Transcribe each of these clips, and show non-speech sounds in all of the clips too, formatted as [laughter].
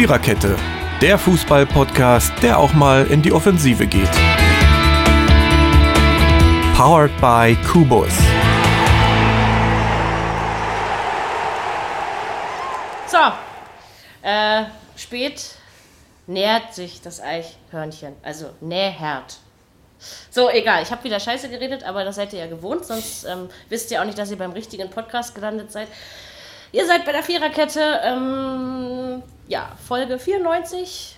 Viererkette, der Fußball-Podcast, der auch mal in die Offensive geht. Powered by Kubus. So, äh, spät nähert sich das Eichhörnchen. Also nähert. So, egal, ich habe wieder Scheiße geredet, aber das seid ihr ja gewohnt, sonst ähm, wisst ihr auch nicht, dass ihr beim richtigen Podcast gelandet seid. Ihr seid bei der Viererkette, ähm, ja, Folge 94.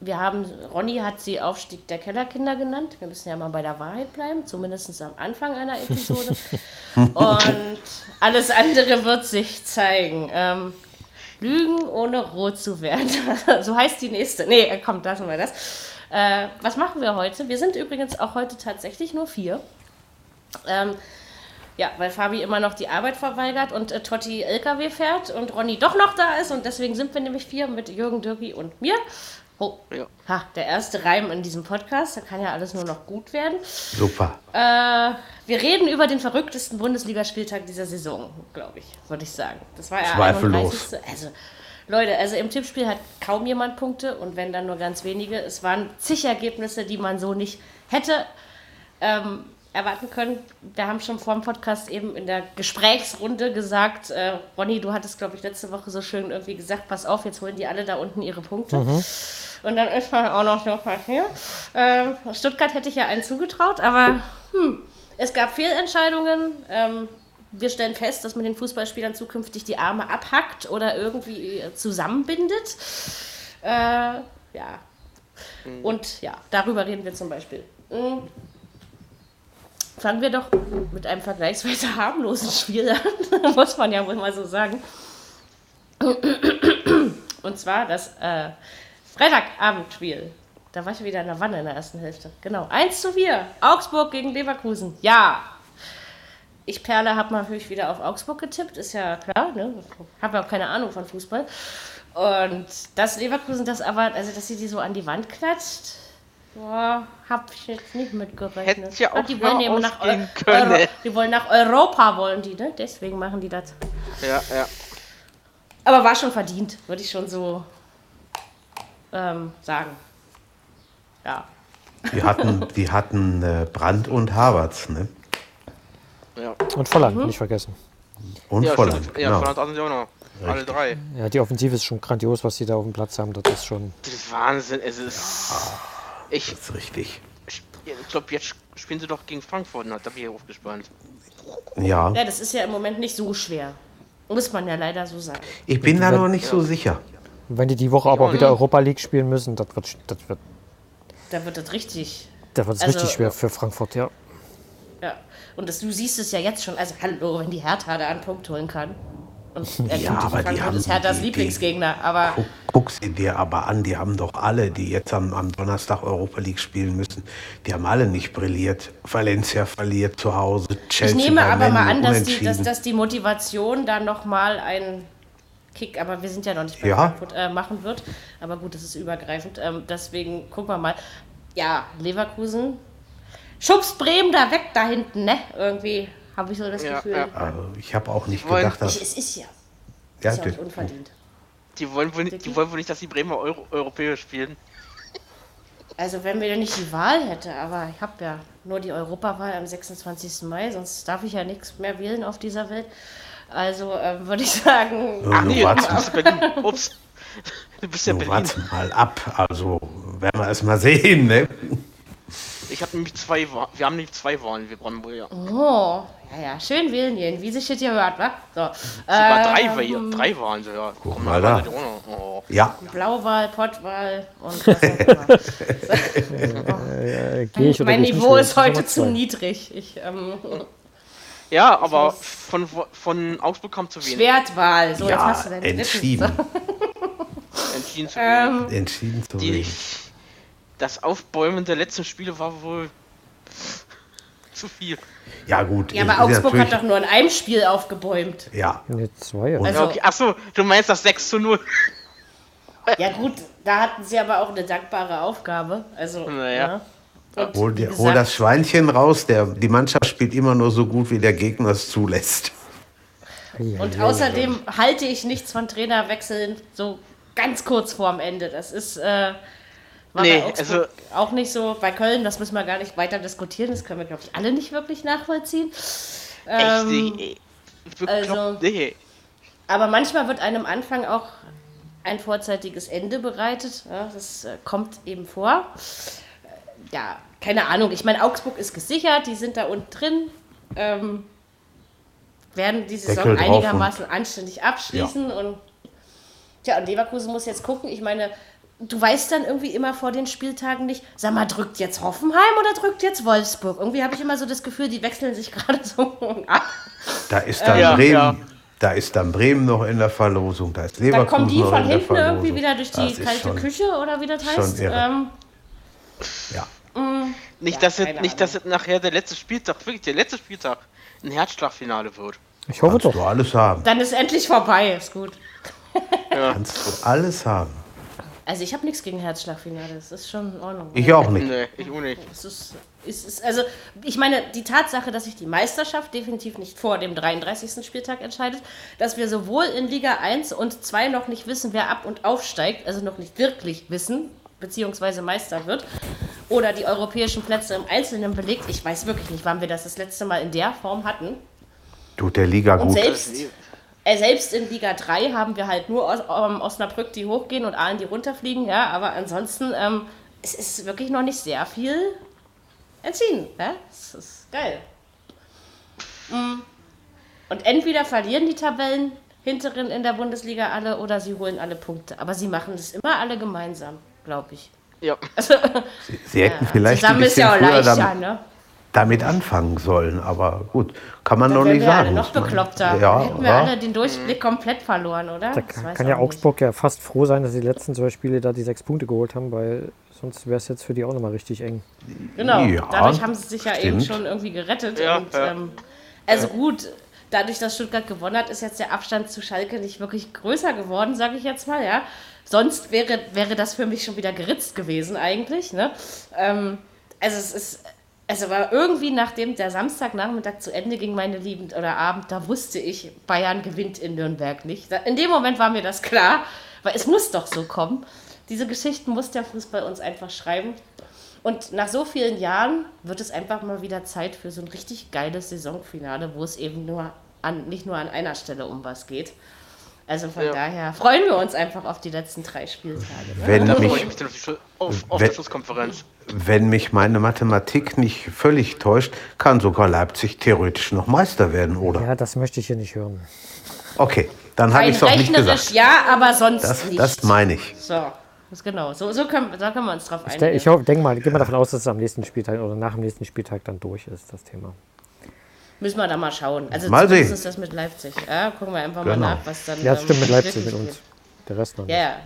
Wir haben, Ronny hat sie Aufstieg der Kellerkinder genannt. Wir müssen ja mal bei der Wahrheit bleiben, zumindest am Anfang einer Episode. [laughs] Und alles andere wird sich zeigen. Ähm, Lügen ohne rot zu werden. [laughs] so heißt die nächste. Nee, komm, lassen wir das. Äh, was machen wir heute? Wir sind übrigens auch heute tatsächlich nur vier. Ähm, ja, weil Fabi immer noch die Arbeit verweigert und äh, Totti LKW fährt und Ronny doch noch da ist und deswegen sind wir nämlich vier mit Jürgen, Dirki und mir. Oh, ja. ha, der erste Reim in diesem Podcast, da kann ja alles nur noch gut werden. Super. Äh, wir reden über den verrücktesten Bundesligaspieltag dieser Saison, glaube ich, würde ich sagen. Das war ja Zweifellos. Also, Leute, also im Tippspiel hat kaum jemand Punkte und wenn dann nur ganz wenige. Es waren zig Ergebnisse, die man so nicht hätte ähm, erwarten können. Wir haben schon vor dem Podcast eben in der Gesprächsrunde gesagt, äh, Ronny, du hattest, glaube ich, letzte Woche so schön irgendwie gesagt, pass auf, jetzt holen die alle da unten ihre Punkte. Mhm. Und dann ist man auch noch so hier. Ähm, Stuttgart hätte ich ja einen zugetraut, aber hm, es gab Fehlentscheidungen. Ähm, wir stellen fest, dass man den Fußballspielern zukünftig die Arme abhackt oder irgendwie zusammenbindet. Äh, ja. Mhm. Und ja, darüber reden wir zum Beispiel. Mhm. Fangen wir doch mit einem vergleichsweise harmlosen Spiel an, [laughs] muss man ja wohl mal so sagen. Und zwar das äh, Freitagabendspiel. Da war ich wieder in der Wanne in der ersten Hälfte. Genau. 1 zu 4. Augsburg gegen Leverkusen. Ja. Ich Perle habe natürlich wieder auf Augsburg getippt, ist ja klar. Ne? Habe ja auch keine Ahnung von Fußball. Und dass Leverkusen das aber, also dass sie die so an die Wand klatscht, Boah, hab ich jetzt nicht mitgerechnet. Hätte ja auch die wollen eben nach Eu Euro Die wollen nach Europa, wollen die, ne? Deswegen machen die das. Ja, ja. Aber war schon verdient, würde ich schon so ähm, sagen. Ja. Die hatten, die hatten äh, Brand und Havertz, ne? Ja. Und Volland, mhm. nicht vergessen. Und ja, Volland, stimmt. Ja, genau. Volland hatten sie auch noch. Richtig. Alle drei. Ja, die Offensive ist schon grandios, was sie da auf dem Platz haben. Das ist schon. Das ist Wahnsinn. Es ist. Ja. Ich, das ist richtig. Ich, glaube, jetzt spielen sie doch gegen Frankfurt, da bin ich aufgespannt. Ja. Ja, das ist ja im Moment nicht so schwer. Muss man ja leider so sagen. Ich bin da noch nicht ja. so sicher. Wenn die die Woche aber auch wieder Europa League spielen müssen, das wird, das wird. Da wird das richtig. Da wird es also, richtig schwer für Frankfurt, ja. Ja. Und das, du siehst es ja jetzt schon. Also, hallo, wenn die Hertha da einen Punkt holen kann. Und [laughs] er ja, aber die haben ist Herthas Lieblingsgegner. Aber guck, guck, sie dir aber an, die haben doch alle, die jetzt am, am, Donnerstag Europa League spielen müssen, die haben alle nicht brilliert. Valencia verliert zu Hause, Chelsea Ich nehme aber mal an, dass die, dass, dass die Motivation da nochmal ein Kick, aber wir sind ja noch nicht bei ja. Frankfurt, äh, machen wird. Aber gut, das ist übergreifend. Ähm, deswegen gucken wir mal. Ja, Leverkusen schubst Bremen da weg da hinten, ne? Irgendwie habe ich so das ja, Gefühl. Ja. Also ich habe auch nicht gedacht, dass. Ich, es ist ja. ja ist ja unverdient. Die wollen, wohl nicht, die wollen wohl nicht, dass die Bremer Euro, europäisch spielen. Also wenn wir nicht die Wahl hätte, aber ich habe ja nur die Europawahl am 26. Mai, sonst darf ich ja nichts mehr wählen auf dieser Welt. Also ähm, würde ich sagen. Ach nee, du Ups. Du bist ja Berlin. Warte mal ab. Also werden wir erst mal sehen, ne? Ich habe nämlich zwei Wahlen. Wir haben nämlich zwei Wahlen, wir Brandenburger. Oh, ja, ja. Schön wählen gehen, wie sich das hier hört, wa? So. Sogar ähm, drei, drei Wahlen sogar. Guck mal da. Oh. Ja. Blauwahl, Pottwahl und [laughs] was auch immer. so. mein Niveau ist heute zu niedrig. Ich, ähm, [laughs] ja, aber von, von Augsburg kam zu wenig. Schwertwahl, so ja, jetzt hast du deine entschieden. [laughs] entschieden zu wenig. Ähm, entschieden zu wenig das Aufbäumen der letzten Spiele war wohl zu viel. Ja, gut. Ja, aber Augsburg hat doch nur in einem Spiel aufgebäumt. Ja. Nee, zwei. Also, okay. Achso, du meinst das 6 zu 0. ja, gut, da hatten sie aber auch eine dankbare Aufgabe. Also, naja. Ja. Hol, die, hol, das Schweinchen raus, der, die Mannschaft spielt immer nur so gut, wie der Gegner es zulässt. Und außerdem halte ich nichts von Trainerwechseln, so ganz kurz vorm Ende. Das ist äh, war Nee, also- auch nicht so. Bei Köln, das müssen wir gar nicht weiter diskutieren. Das können wir, glaube ich, alle nicht wirklich nachvollziehen. Echt, Ähm, nee, bekloppt, also- nee. aber manchmal wird einem Anfang auch ein vorzeitiges Ende bereitet. Ja, das äh, kommt eben vor. Äh, Ja, keine Ahnung. Ich meine, Augsburg ist gesichert, die sind da unten drin. Ähm, werden die Saison einigermaßen anständig abschließen. Und, tja, und Leverkusen muss jetzt gucken. Ich meine, du weißt dann irgendwie immer vor den Spieltagen nicht, sag mal, drückt jetzt Hoffenheim oder drückt jetzt Wolfsburg? Irgendwie habe ich immer so das Gefühl, die wechseln sich [laughs] gerade so ab. Da ist dann Ja, Bremen. ja. Da ist dann Bremen noch in der Verlosung, da ist Dann Leverkusen kommen die von hinten irgendwie wieder durch die kalte schon- Küche oder wie das schon heißt. irre. Ähm, Ja. Nicht, Ja, dass, es, keine nicht dass es nachher der letzte Spieltag, wirklich der letzte Spieltag, ein Herzschlagfinale wird. Ich hoffe Kannst du doch. alles haben. dann ist endlich vorbei, ist gut. Kannst du alles haben. Also ich habe nichts gegen Herzschlagfinale, das ist schon in Ordnung. Ich auch nicht. Nee, ich auch nicht. Es ist, es ist, also ich meine, die Tatsache, dass sich die Meisterschaft definitiv nicht vor dem 33. Spieltag entscheidet, dass wir sowohl in Liga 1 und 2 noch nicht wissen, wer ab und aufsteigt, also noch nicht wirklich wissen, beziehungsweise Meister wird, oder die europäischen Plätze im Einzelnen belegt. Ich weiß wirklich nicht, wann wir das das letzte Mal in der Form hatten. Tut der Liga Und gut. selbst, äh, selbst in Liga 3 haben wir halt nur Os ähm, Osnabrück, die hochgehen und Aalen, die runterfliegen. Ja, aber ansonsten, ähm, es ist wirklich noch nicht sehr viel entschieden. Ja? Das ist geil. Mm. Und entweder verlieren die Tabellen hinteren in der Bundesliga alle oder sie holen alle Punkte. Aber sie machen das immer alle gemeinsam, glaube ich. Ja. Also, Sie hätten [laughs] vielleicht ein zusammen ist bisschen ja auch leichter, damit, ne? Damit anfangen sollen, aber gut, kann man noch Dann wären nicht wir sagen. alle noch man- bekloppter. Ja, Dann hätten wir ja. alle den Durchblick komplett verloren, oder? Da Das kann, weiß kann ja nicht. Augsburg ja fast froh sein, dass sie die letzten zwei Spiele da die sechs Punkte geholt haben, weil sonst wäre es jetzt für die auch nochmal richtig eng. Genau, Ja, dadurch haben sie sich ja eben stimmt. schon irgendwie gerettet. Ja, und, ja. Ähm, also gut, dadurch, dass Stuttgart gewonnen hat, ist jetzt der Abstand zu Schalke nicht wirklich größer geworden, sage ich jetzt mal, ja. Sonst wäre, wäre das für mich schon wieder geritzt gewesen eigentlich, ne? Ähm, also es ist, also war irgendwie nachdem der Samstagnachmittag zu Ende ging, meine Lieben, oder Abend, da wusste ich, Bayern gewinnt in Nürnberg nicht. In dem Moment war mir das klar, weil es muss doch so kommen. Diese Geschichten muss der Fußball uns einfach schreiben. Und nach so vielen Jahren wird es einfach mal wieder Zeit für so ein richtig geiles Saisonfinale, wo es eben nur an, nicht nur an einer Stelle um was geht. Also von Ja. daher freuen wir uns einfach auf die letzten drei Spieltage. Ne? Wenn mich, auf, auf Wenn- der Schlusskonferenz. Wenn mich meine Mathematik nicht völlig täuscht, kann sogar Leipzig theoretisch noch Meister werden, oder? Ja, das möchte ich hier nicht hören. Okay, dann habe ich es auch nicht rechnerisch gesagt. ja, aber sonst Das, nicht. das meine ich. so, das ist genau. So, so können, da können wir uns drauf Ich, einigen. ich hoffe, denk mal, geh mal davon aus, dass es am nächsten Spieltag oder nach dem nächsten Spieltag dann durch ist, das Thema. Müssen wir da mal schauen. Also Mal zumindest sehen. ist das mit Leipzig. Ja, gucken wir einfach Genau. mal nach, was dann Ja, das stimmt mit Leipzig mit geht. uns. Der Rest noch nicht. Ja,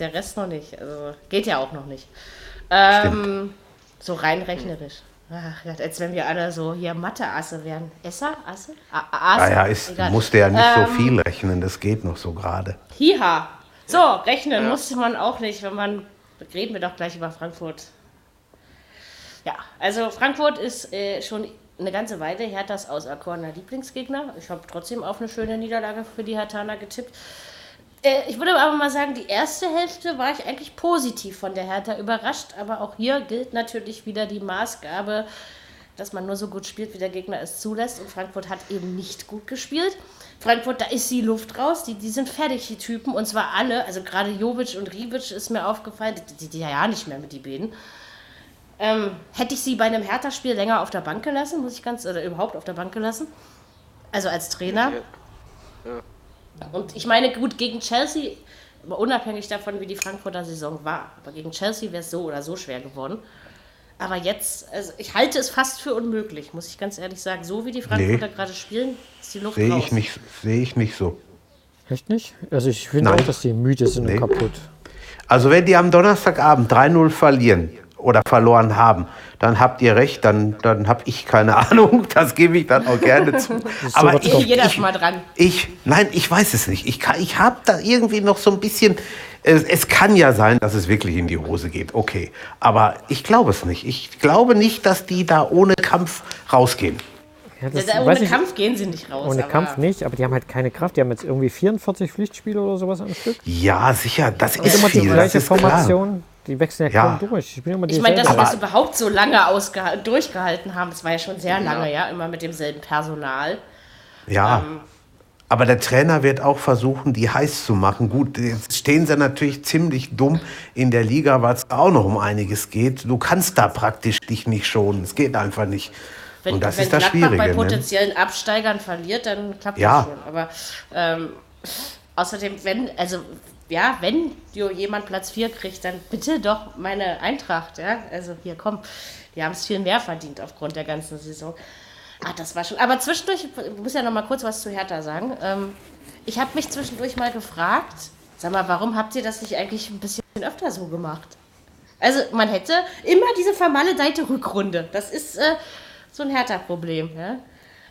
der Rest noch nicht. Also geht ja auch noch nicht. Ähm, so rein rechnerisch. Ach als wenn wir alle so hier Mathe-Asse wären. Esser? Asse? A Asse? Ah ja, ist, Egal. musste ja nicht Ähm, so viel rechnen, das geht noch so gerade. Hiha. So, rechnen musste man auch nicht, wenn man. Reden wir doch gleich über Frankfurt. Ja, also Frankfurt ist äh, schon eine ganze Weile Herthas auserkorener Lieblingsgegner. Ich habe trotzdem auf eine schöne Niederlage für die Herthaner getippt. Äh, ich würde aber mal sagen, die erste Hälfte war ich eigentlich positiv von der Hertha überrascht, aber auch hier gilt natürlich wieder die Maßgabe, dass man nur so gut spielt, wie der Gegner es zulässt. Und Frankfurt hat eben nicht gut gespielt. Frankfurt, da ist die Luft raus. Die, die sind fertig, die Typen. Und zwar alle. Also gerade Jovic und Ribic ist mir aufgefallen. Die, die, ja nicht mehr mit die beiden. Ähm, hätte ich sie bei einem Hertha-Spiel länger auf der Bank gelassen, muss ich ganz, oder überhaupt auf der Bank gelassen. Also als Trainer. Und ich meine, gut, gegen Chelsea, unabhängig davon, wie die Frankfurter Saison war, aber gegen Chelsea wäre es so oder so schwer geworden. Aber jetzt, also ich halte es fast für unmöglich, muss ich ganz ehrlich sagen. So wie die Frankfurter Nee. gerade spielen, ist die Luft Sehe raus. ich nicht, sehe ich nicht so. Echt nicht? Also ich finde auch, dass die müde sind Nee. und kaputt. Also wenn die am Donnerstagabend 3-0 verlieren oder verloren haben, dann habt ihr recht, dann, dann habe ich keine [laughs] Ahnung, das gebe ich dann auch gerne zu. [laughs] Aber ich. Jeder ich, ist mal dran. ich, nein, ich weiß es nicht. Ich, kann- ich habe da irgendwie noch so ein bisschen, es, es kann ja sein, dass es wirklich in die Hose geht, okay. Aber ich glaube es nicht. Ich glaube nicht, dass die da ohne Kampf rausgehen. Ja, das, Ja, ohne ich- Kampf gehen sie nicht raus. Ohne aber Kampf nicht, aber die haben halt keine Kraft. Die haben jetzt irgendwie 44 Pflichtspiele oder sowas am Stück. Ja, sicher, das Und ist immer die viel, das gleiche ist klar. Die wechseln ja, Ja. kaum durch. Immer Ich meine, dass sie das überhaupt so lange durchgehalten haben, das war ja schon sehr lange, ja, immer mit demselben Personal. Ja. Ähm. Aber der Trainer wird auch versuchen, die heiß zu machen. Gut, jetzt stehen sie natürlich ziemlich dumm in der Liga, weil es auch noch um einiges geht. Du kannst da praktisch dich nicht schonen. Es geht einfach nicht. Wenn, Und das wenn ist das Gladbach bei Schwierige. Ne? potenziellen Absteigern verliert, dann klappt Ja. das schon. Aber ähm, außerdem, wenn, also ja, wenn jemand Platz 4 kriegt, dann bitte doch meine Eintracht, ja. Also hier, komm, die haben es viel mehr verdient aufgrund der ganzen Saison. Ah, das war schon. Aber zwischendurch, ich muss ja noch mal kurz was zu Hertha sagen. Ähm, ich habe mich zwischendurch mal gefragt, sag mal, warum habt ihr das nicht eigentlich ein bisschen öfter so gemacht? Also man hätte immer diese vermaledeite Rückrunde. Das ist äh, so ein Hertha-Problem. Ja?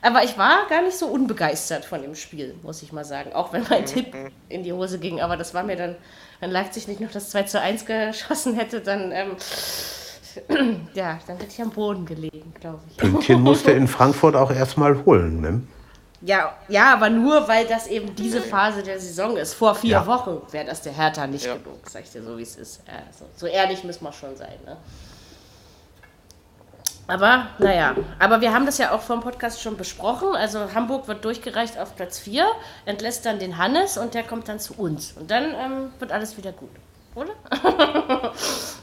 Aber ich war gar nicht so unbegeistert von dem Spiel, muss ich mal sagen. Auch wenn mein Tipp in die Hose ging. Aber das war mir dann, wenn Leipzig nicht noch das 2 zu 1 geschossen hätte, dann, ähm, [clears throat] ja, dann hätte ich am Boden gelegen, glaube ich. Pünktchen musste in [laughs] Frankfurt auch erstmal holen. Ne? Ja, ja, aber nur, weil das eben diese Phase der Saison ist. Vor vier Ja. Wochen wäre das der Hertha nicht Ja. genug, sag ich dir so, wie es ist. Ja, so, so ehrlich müssen wir schon sein. Ne? Aber, naja, aber wir haben das ja auch vom Podcast schon besprochen. Also Hamburg wird durchgereicht auf Platz 4, entlässt dann den Hannes und der kommt dann zu uns. Und dann ähm, wird alles wieder gut, oder? [laughs]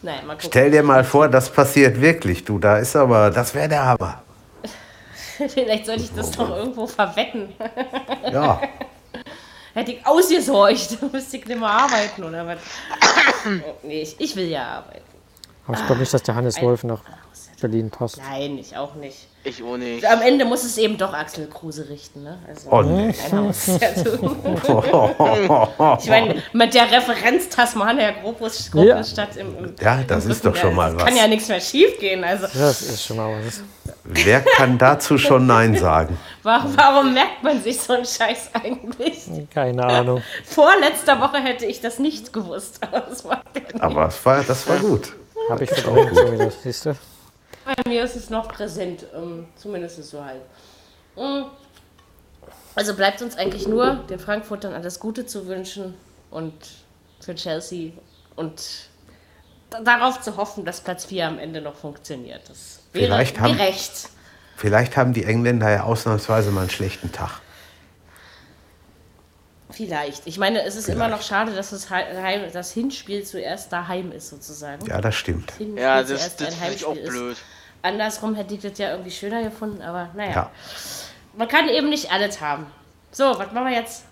naja, mal gucken. Stell dir mal vor, das passiert wirklich, du. Da ist aber, das wäre der Hammer. [laughs] Vielleicht sollte ich das doch irgendwo verwetten. Ja. [laughs] Hätte ich ausgesorgt, müsste ich nicht mehr arbeiten oder was? [coughs] nee, ich, ich will ja arbeiten. Aber ich glaube nicht, dass der Hannes Wolf nach Berlin passt. Nein, ich auch nicht. Ich auch nicht. Am Ende muss es eben doch Axel Kruse richten, ne? Also, Oh, nee. ja tun. [laughs] [laughs] [laughs] Ich meine, mit der Referenz Tasmania Gropius Gropiusstadt im, im Ja, das im ist doch schon mal das was. Kann ja nichts mehr schief gehen. Also, Das ist schon mal was. Wer kann dazu schon Nein sagen? warum, warum merkt man sich so einen Scheiß eigentlich? Keine Ahnung. Vor letzter Woche hätte ich das nicht gewusst. Aber das war Aber es war, das war gut. Habe ich verdrängt wieder, siehst du? Bei mir ist es noch präsent, ähm, zumindest so halb. Mm. Also bleibt uns eigentlich nur, den Frankfurtern alles Gute zu wünschen und für Chelsea und da- darauf zu hoffen, dass Platz 4 am Ende noch funktioniert. Das wäre Vielleicht haben- gerecht. Vielleicht haben die Engländer ja ausnahmsweise mal einen schlechten Tag. Vielleicht. Ich meine, es ist immer noch schade, dass das, Heim, das Hinspiel zuerst daheim ist, sozusagen. Ja, das stimmt. Hinspiel Ja, das, zuerst das ein finde ich auch Heimspiel ist. blöd. Andersrum hätte ich das ja irgendwie schöner gefunden, aber naja. Ja. Man kann eben nicht alles haben. So, was machen wir jetzt?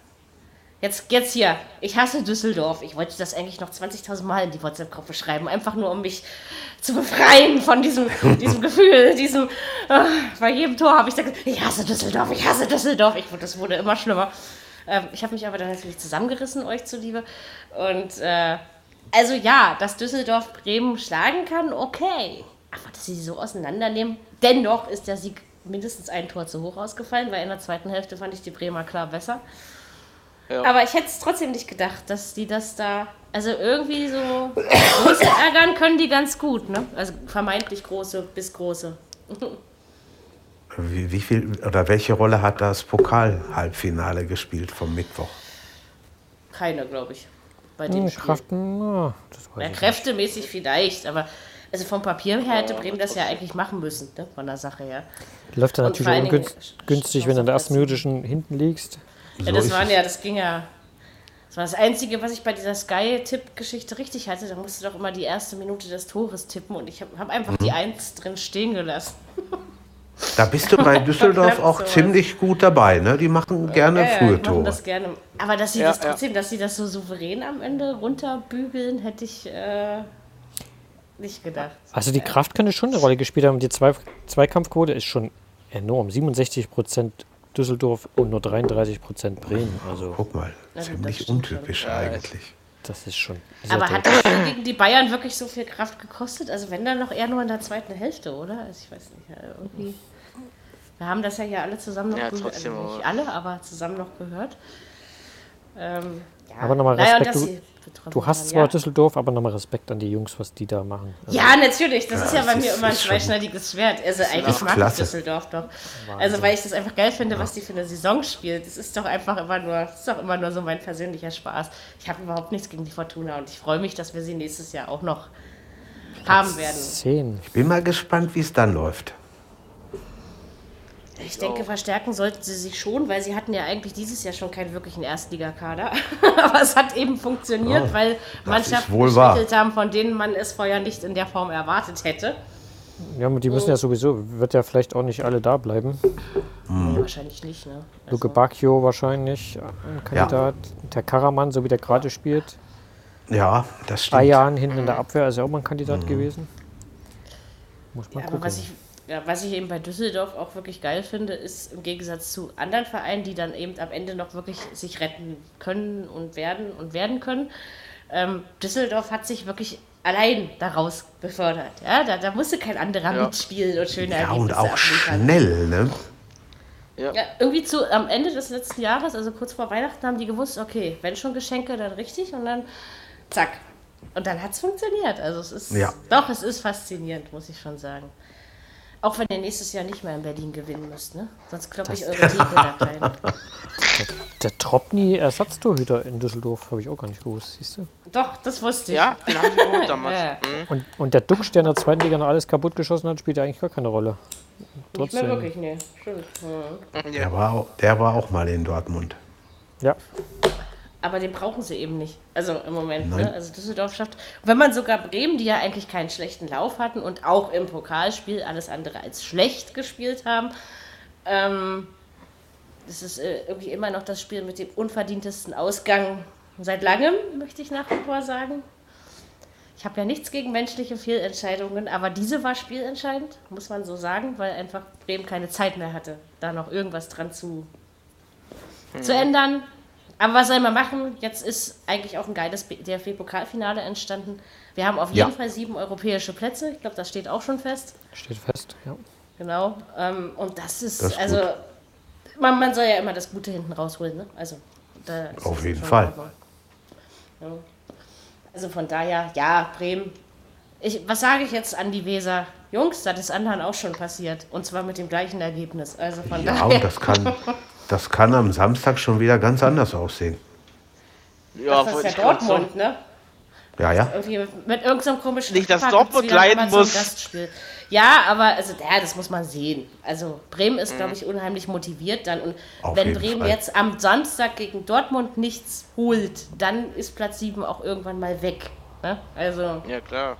Jetzt, jetzt hier. Ich hasse Düsseldorf. Ich wollte das eigentlich noch 20.000 Mal in die WhatsApp-Gruppe schreiben. Einfach nur, um mich zu befreien von diesem, diesem [laughs] Gefühl, diesem. ah, bei jedem Tor habe ich gesagt, ich hasse Düsseldorf, ich hasse Düsseldorf. Ich, das wurde immer schlimmer. Ähm, ich habe mich aber dann natürlich zusammengerissen, euch zuliebe. Und äh, also ja, dass Düsseldorf Bremen schlagen kann, okay. Aber dass sie sie so auseinandernehmen, dennoch ist der Sieg mindestens ein Tor zu hoch ausgefallen, weil in der zweiten Hälfte fand ich die Bremer klar besser. Ja. Aber ich hätte es trotzdem nicht gedacht, dass die das da. Also irgendwie so große ärgern können die ganz gut, ne? Also vermeintlich große bis große. [laughs] Wie, wie viel oder welche Rolle hat das Pokal-Halbfinale gespielt vom Mittwoch? Keine, glaube ich. Bei dem Hm, Spiel. Kraft, na, das weiß Ja, nicht. kräftemäßig vielleicht, aber also vom Papier her hätte Bremen das ja eigentlich machen müssen, ne? von der Sache her. Läuft dann Und natürlich ungünstig, wenn du in der ersten Minute schon hinten liegst. Ja, das ist waren ja, das ging ja. Das war das Einzige, was ich bei dieser Sky-Tipp-Geschichte richtig hatte. Da musst du doch immer die erste Minute des Tores tippen und ich habe hab einfach Mhm. die Eins drin stehen gelassen. [laughs] Da bist du bei [laughs] Düsseldorf auch sowas. ziemlich gut dabei. Ne? Die machen gerne Ja, ja, frühe Tore. das gerne. Aber dass sie Ja, das ja. trotzdem, dass sie das so souverän am Ende runterbügeln, hätte ich äh, nicht gedacht. Also die Kraft könnte schon eine Rolle gespielt haben. Die Zwei Zweikampfquote ist schon enorm. 67 Prozent Düsseldorf und nur 33 Prozent Bremen. Also Guck mal, das ziemlich untypisch eigentlich. Das ist schon sehr Aber hat das gegen die Bayern wirklich so viel Kraft gekostet? Also wenn dann noch eher nur in der zweiten Hälfte, oder? Also ich weiß nicht, irgendwie. Wir haben das ja hier alle zusammen noch Ja, gehört. Also nicht alle, aber zusammen noch gehört. Ähm, ja. Aber nochmal Naja, und Respekt, dass du- Du hast zwar ja. Düsseldorf, aber nochmal Respekt an die Jungs, was die da machen. Also, Ja, natürlich. Das ist ja bei mir immer ein zweischneidiges Schwert. Also eigentlich mag ich Düsseldorf doch. Also weil ich das einfach geil finde, was die für eine Saison spielt. Das ist doch einfach immer nur, das ist doch immer nur so mein persönlicher Spaß. Ich habe überhaupt nichts gegen die Fortuna und ich freue mich, dass wir sie nächstes Jahr auch noch haben werden. Zehn. Bin mal gespannt, wie es dann läuft. Ich denke, verstärken sollten sie sich schon, weil sie hatten ja eigentlich dieses Jahr schon keinen wirklichen Erstligakader. [laughs] Aber es hat eben funktioniert, Oh, weil Mannschaften geschwächelt haben, von denen man es vorher nicht in der Form erwartet hätte. Ja, aber die müssen ja sowieso, wird ja vielleicht auch nicht alle da bleiben. Wahrscheinlich nicht, ne? Luke Bacchio wahrscheinlich, ein Kandidat. Der Karaman, so wie der gerade spielt. Ja, das stimmt. Ayan hinten in der Abwehr ist ja auch mal ein Kandidat gewesen. Muss man Ja, aber gucken. Was ich, ja, was ich eben bei Düsseldorf auch wirklich geil finde, ist im Gegensatz zu anderen Vereinen, die dann eben am Ende noch wirklich sich retten können und werden und werden können. Ähm, Düsseldorf hat sich wirklich allein daraus befördert. Ja, da, da musste kein anderer Ja. mitspielen und schöne Ja, und auch abliefern. schnell, ne? Ja, irgendwie zu, am Ende des letzten Jahres, also kurz vor Weihnachten, haben die gewusst, okay, wenn schon Geschenke, dann richtig und dann zack. Und dann hat es funktioniert. Also es ist, Ja. doch, es ist faszinierend, muss ich schon sagen. Auch wenn ihr nächstes Jahr nicht mehr in Berlin gewinnen müsst, ne? Sonst kloppe ich eure Theke da klein. Der Tropni Ersatztorhüter in Düsseldorf habe ich auch gar nicht gewusst, siehst du? Doch, das wusste ich. Ja, den haben wir geholt damals. Ja. Mhm. Und, und der Duxch, der in der zweiten Liga noch alles kaputt geschossen hat, spielt ja eigentlich gar keine Rolle. Nicht mehr Trotzdem. wirklich, ne. Stimmt. Hm. Der war, auch, der war auch mal in Dortmund. Ja, Aber den brauchen sie eben nicht. Also im Moment. Ne? Also Düsseldorf schafft. Wenn man sogar Bremen, die ja eigentlich keinen schlechten Lauf hatten und auch im Pokalspiel alles andere als schlecht gespielt haben, ähm, das ist äh, irgendwie immer noch das Spiel mit dem unverdientesten Ausgang seit langem, möchte ich nach wie vor sagen. Ich habe ja nichts gegen menschliche Fehlentscheidungen, aber diese war spielentscheidend, muss man so sagen, weil einfach Bremen keine Zeit mehr hatte, da noch irgendwas dran zu, zu ändern. Aber was soll man machen? Jetzt ist eigentlich auch ein geiles DFB-Pokalfinale entstanden. Wir haben auf Ja. jeden Fall sieben europäische Plätze. Ich glaube, das steht auch schon fest. steht fest. Ja. Genau. Ähm, und das ist, Das ist also, man, man soll ja immer das Gute hinten rausholen. Ne? Also, Auf jeden Fall. Ja. Also von daher, ja, Bremen. Ich, was sage ich jetzt an die Weser? Jungs, das ist anderen auch schon passiert. Und zwar mit dem gleichen Ergebnis. Also von Ja, daher. das kann, [laughs] das kann am Samstag schon wieder ganz anders aussehen. Ja, das ist ja. Dortmund, ne? Ja, ja. Irgendwie mit, irgendeinem komischen Nicht, dass Dortmund leiden muss. Gastspiel. Ja, aber also, ja, das muss man sehen. Also Bremen ist, Mhm. glaube ich, unheimlich motiviert dann. Und Auf wenn Bremen Fall. jetzt am Samstag gegen Dortmund nichts holt, dann ist Platz 7 auch irgendwann mal weg. Ne? Also Ja, klar.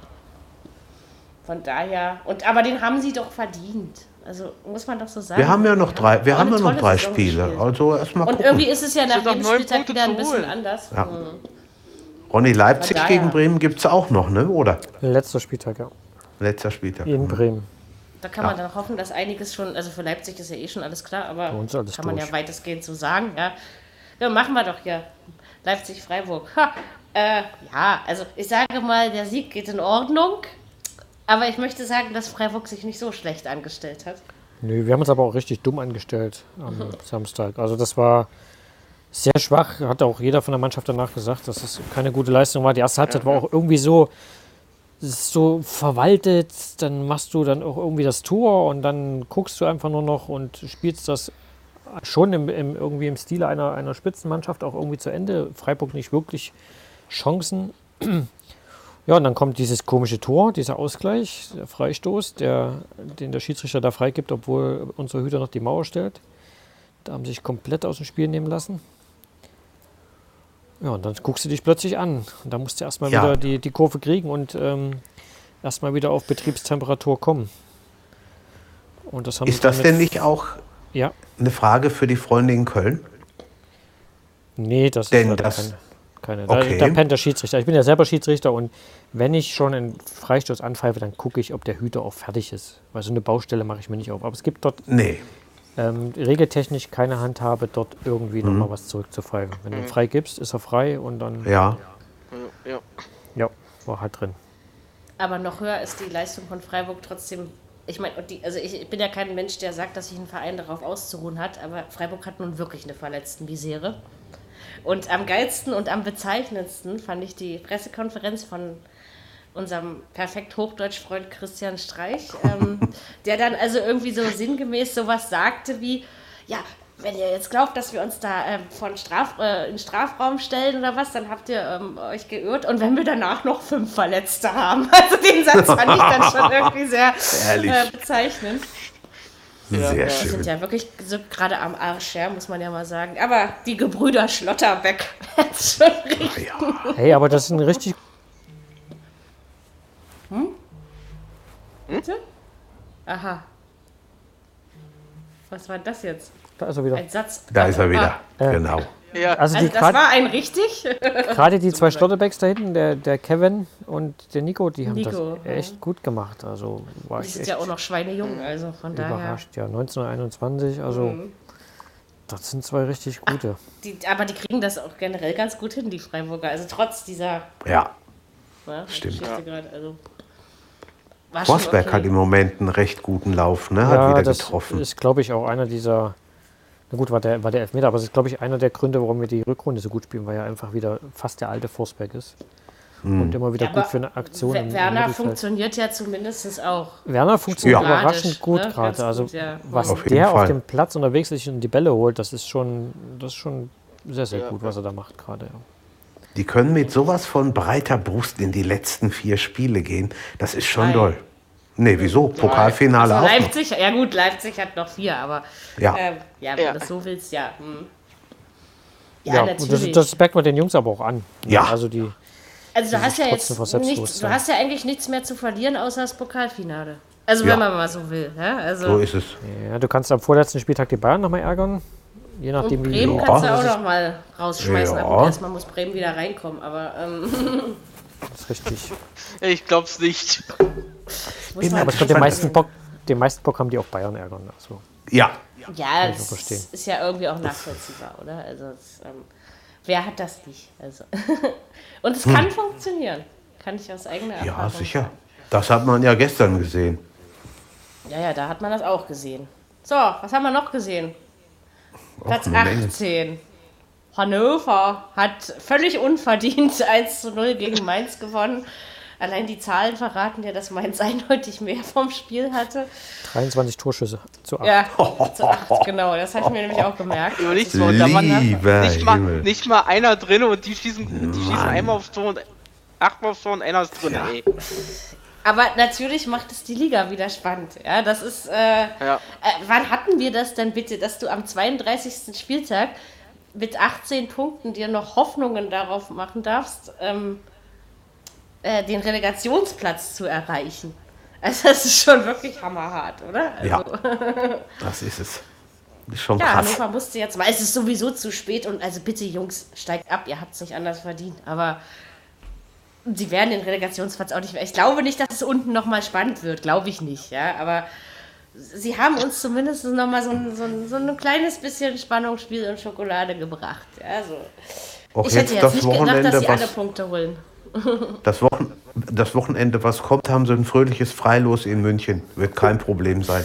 von daher. Und aber den haben sie doch verdient. Also muss man doch so sagen. Wir haben ja noch drei, wir haben ja noch drei Spiele. Also erstmal Und gucken. irgendwie ist es ja nach jedem Spieltag wieder ein bisschen anders. Ja. Mhm. Ronny Leipzig daher. gegen Bremen gibt es auch noch, ne? Oder? Letzter Spieltag, ja. Letzter Spieltag. In Bremen. Da kann man dann hoffen, dass einiges schon, also für Leipzig ist ja eh schon alles klar, aber alles kann man durch. ja weitestgehend so sagen, ja. Ja, machen wir doch hier. Leipzig-Freiburg. Ha, äh, ja, also ich sage mal, der Sieg geht in Ordnung, aber ich möchte sagen, dass Freiburg sich nicht so schlecht angestellt hat. Nö, wir haben uns aber auch richtig dumm angestellt am [laughs] Samstag. Also das war sehr schwach, hat auch jeder von der Mannschaft danach gesagt, dass es keine gute Leistung war. Die erste Halbzeit war auch irgendwie so, so verwaltet, dann machst du dann auch irgendwie das Tor und dann guckst du einfach nur noch und spielst das schon im, im, irgendwie im Stile einer, einer Spitzenmannschaft auch irgendwie zu Ende. Freiburg nicht wirklich Chancen. Ja, und dann kommt dieses komische Tor, dieser Ausgleich, der Freistoß, der, den der Schiedsrichter da freigibt, obwohl unser Hüter noch die Mauer stellt. Da haben sie sich komplett aus dem Spiel nehmen lassen. Ja, und dann guckst du dich plötzlich an. Und da musst du erstmal Ja. wieder die, die Kurve kriegen und ähm, erstmal wieder auf Betriebstemperatur kommen. Und das haben Ist das denn nicht auch Ja, eine Frage für die Freunde in Köln? nee, das Denn ist leider das- keine. Keine. Da, Okay. da pennt der Schiedsrichter. Ich bin ja selber Schiedsrichter und wenn ich schon einen Freistoß anpfeife, dann gucke ich, ob der Hüter auch fertig ist. Weil so eine Baustelle mache ich mir nicht auf. Aber es gibt dort Nee. ähm, regeltechnisch keine Handhabe, dort irgendwie Mhm. nochmal was zurückzupfeifen. Wenn du ihn frei gibst, ist er frei und dann Ja. Ja, ja. war halt drin. Aber noch höher ist die Leistung von Freiburg trotzdem. Ich meine, also ich bin ja kein Mensch, der sagt, dass sich ein Verein darauf auszuruhen hat, aber Freiburg hat nun wirklich eine verletzten Misere. Und am geilsten und am bezeichnendsten fand ich die Pressekonferenz von unserem perfekt Hochdeutsch-Freund Christian Streich, [laughs] ähm, der dann also irgendwie so sinngemäß sowas sagte wie, ja, wenn ihr jetzt glaubt, dass wir uns da ähm, von Straf, äh, in Strafraum stellen oder was, dann habt ihr ähm, euch geirrt. Und wenn wir danach noch fünf Verletzte haben. [laughs] Also den Satz fand ich dann schon irgendwie sehr äh, bezeichnend. Sehr Die schön. sind ja wirklich so gerade am Arsch, ja, muss man ja mal sagen. Aber die Gebrüder Schlotterbeck, [laughs] schon. Ja. Hey, aber das ist ein richtig. Bitte? Aha. Was war das jetzt? Da ist er wieder. Ein Satz. Da ist er wieder. Ja. Genau. Ja, Also, Also die das grad- war ein richtig? [laughs] gerade die zwei Schlotterbecks da hinten, der, der Kevin und der Nico, die haben Nico, das echt gut gemacht. Also war Die ich sind echt ja auch noch schweinejung, also von daher. überrascht. Ja, 1921, also Mhm. das sind zwei richtig gute. Die, aber die kriegen das auch generell ganz gut hin, die Freiburger. Also trotz dieser Ja. ne, Stimmt. Geschichte gerade. Also, Forsberg okay. hat im Moment einen recht guten Lauf, ne? Hat ja, wieder das getroffen. ist, glaube ich, auch einer dieser. Na gut, war der, war der Elfmeter, aber es ist, glaube ich, einer der Gründe, warum wir die Rückrunde so gut spielen, weil er einfach wieder fast der alte Forsberg ist. Hm. Und immer wieder Ja, gut für eine Aktion. Werner funktioniert ja zumindest auch. Werner funktioniert Ja. überraschend gut Ne? Gerade. Also ja. was Auf der auf Fall. dem Platz unterwegs ist und die Bälle holt, das ist schon, das ist schon sehr, sehr gut, was er da macht gerade. Ja. Die können mit sowas von breiter Brust in die letzten vier Spiele gehen. Das ist schon Drei. doll. Nee, wieso? Pokalfinale Also auch noch. Leipzig, ja gut, Leipzig hat noch vier, aber Ja. ähm, ja, wenn Ja. du das so willst, ja. Hm. Ja, Ja, natürlich. das, das merkt man den Jungs aber auch an. Ja. Also die, also du hast ja jetzt nichts, du hast ja eigentlich nichts mehr zu verlieren, außer das Pokalfinale. Also Ja. wenn man mal so will. Ja? Also, So ist es. ja, du kannst am vorletzten Spieltag die Bayern nochmal ärgern. Je nachdem, und wie Bremen Ja. kannst du auch noch mal rausschmeißen. Ja. Aber erstmal muss Bremen wieder reinkommen. Aber ähm, [laughs] das ist richtig. [laughs] ich glaub's nicht. Man Aber ich glaube, den meisten Bock, den meisten Bock haben die auch Bayern ärgern. Also, Ja. Ja, auch das ist ja irgendwie auch nachvollziehbar, oder? Also, es, ähm, wer hat das nicht? Also. [laughs] Und es kann funktionieren. Kann ich aus eigener Erfahrung Hm. Ja, sicher. sagen. Das hat man ja gestern gesehen. Ja, ja, da hat man das auch gesehen. So, was haben wir noch gesehen? Platz eine Menge. 18. Hannover hat völlig unverdient [laughs] 1 zu 0 gegen Mainz gewonnen. Allein die Zahlen verraten ja, dass Mainz [laughs] eindeutig mehr vom Spiel hatte. 23 Torschüsse zu 8. Ja, [laughs] zu 8, genau. Das habe ich mir nämlich auch gemerkt. Überleg's mal, da nicht mal, nicht mal einer drin und die schießen, die schießen einmal aufs Tor und achtmal aufs Tor und einer ist drin, ey. Aber natürlich macht es die Liga wieder spannend. Ja, das ist. Äh, Ja. äh, wann hatten wir das denn bitte, dass du am 32. Spieltag mit 18 Punkten dir noch Hoffnungen darauf machen darfst, ähm, äh, den Relegationsplatz zu erreichen? Also, das ist schon wirklich hammerhart, oder? Also, Ja. [laughs] Das ist es. Das ist schon Ja, krass. Hannover musste jetzt mal. Es ist sowieso zu spät und also bitte, Jungs, steigt ab, ihr habt es nicht anders verdient. Aber sie werden den Relegationsplatz auch nicht mehr. Ich glaube nicht, dass es unten nochmal spannend wird, glaube ich nicht, ja. Aber sie haben uns zumindest nochmal so ein, so, ein, so ein kleines bisschen Spannungsspiel und Schokolade gebracht. Ja, so. Auch Ich hätte jetzt jetzt das nicht gedacht, dass sie alle Punkte holen. Das, Wochen, das Wochenende, was kommt, haben sie ein fröhliches Freilos in München. Wird kein Problem sein.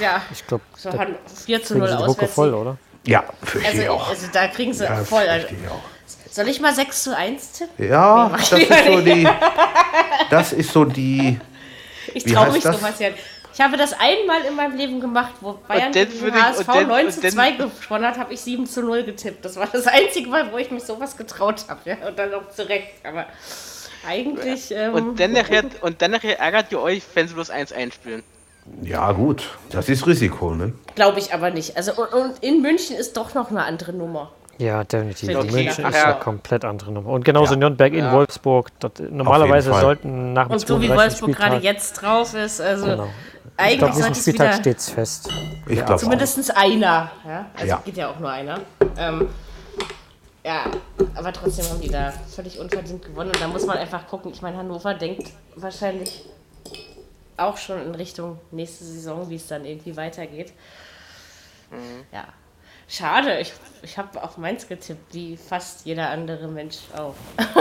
Ja, Ich glaube, so da haben 4 zu kriegen 0 sie die Hucke auswärts. voll, oder? Ja, fürchte ich Also, auch. also da kriegen sie Ja, voll. Also, ich auch. soll ich mal 6 zu 1 tippen? Ja, das ich ist so die. Das ist so die. Ich Wie traue heißt mich das? sowas ja. Ich habe das einmal in meinem Leben gemacht, wo Bayern gegen ich- HSV und dann- 9 und zu dann- 2 gewonnen hat, habe ich 7 zu 0 getippt. Das war das einzige Mal, wo ich mich sowas getraut habe. Ja? Und dann auch zurecht. Aber eigentlich. Ähm, Und dann nachher, und dann nachher ärgert ihr euch, wenn sie bloß 1 einspielen. Ja, gut. Das ist Risiko, ne? Glaube ich aber nicht. Also, und, und in München ist doch noch eine andere Nummer. Ja, definitiv. Okay. München Ach ist ja. eine komplett andere Nummer. Und genauso Ja. Nürnberg in Wolfsburg. Dort, normalerweise sollten nach dem Und so wie 32. Wolfsburg gerade jetzt drauf ist, also Genau. Ich eigentlich glaube, sollte diesen es Spieltag wieder. steht es fest. Ich glaube auch. Zumindest einer. Ja? Also Ja. geht ja auch nur einer. Ähm, ja, aber trotzdem haben die da völlig unverdient gewonnen. Und da muss man einfach gucken. Ich meine, Hannover denkt wahrscheinlich auch schon in Richtung nächste Saison, wie es dann irgendwie weitergeht. Ja. Schade, ich, ich habe auf Mainz getippt, wie fast jeder andere Mensch auch. [laughs]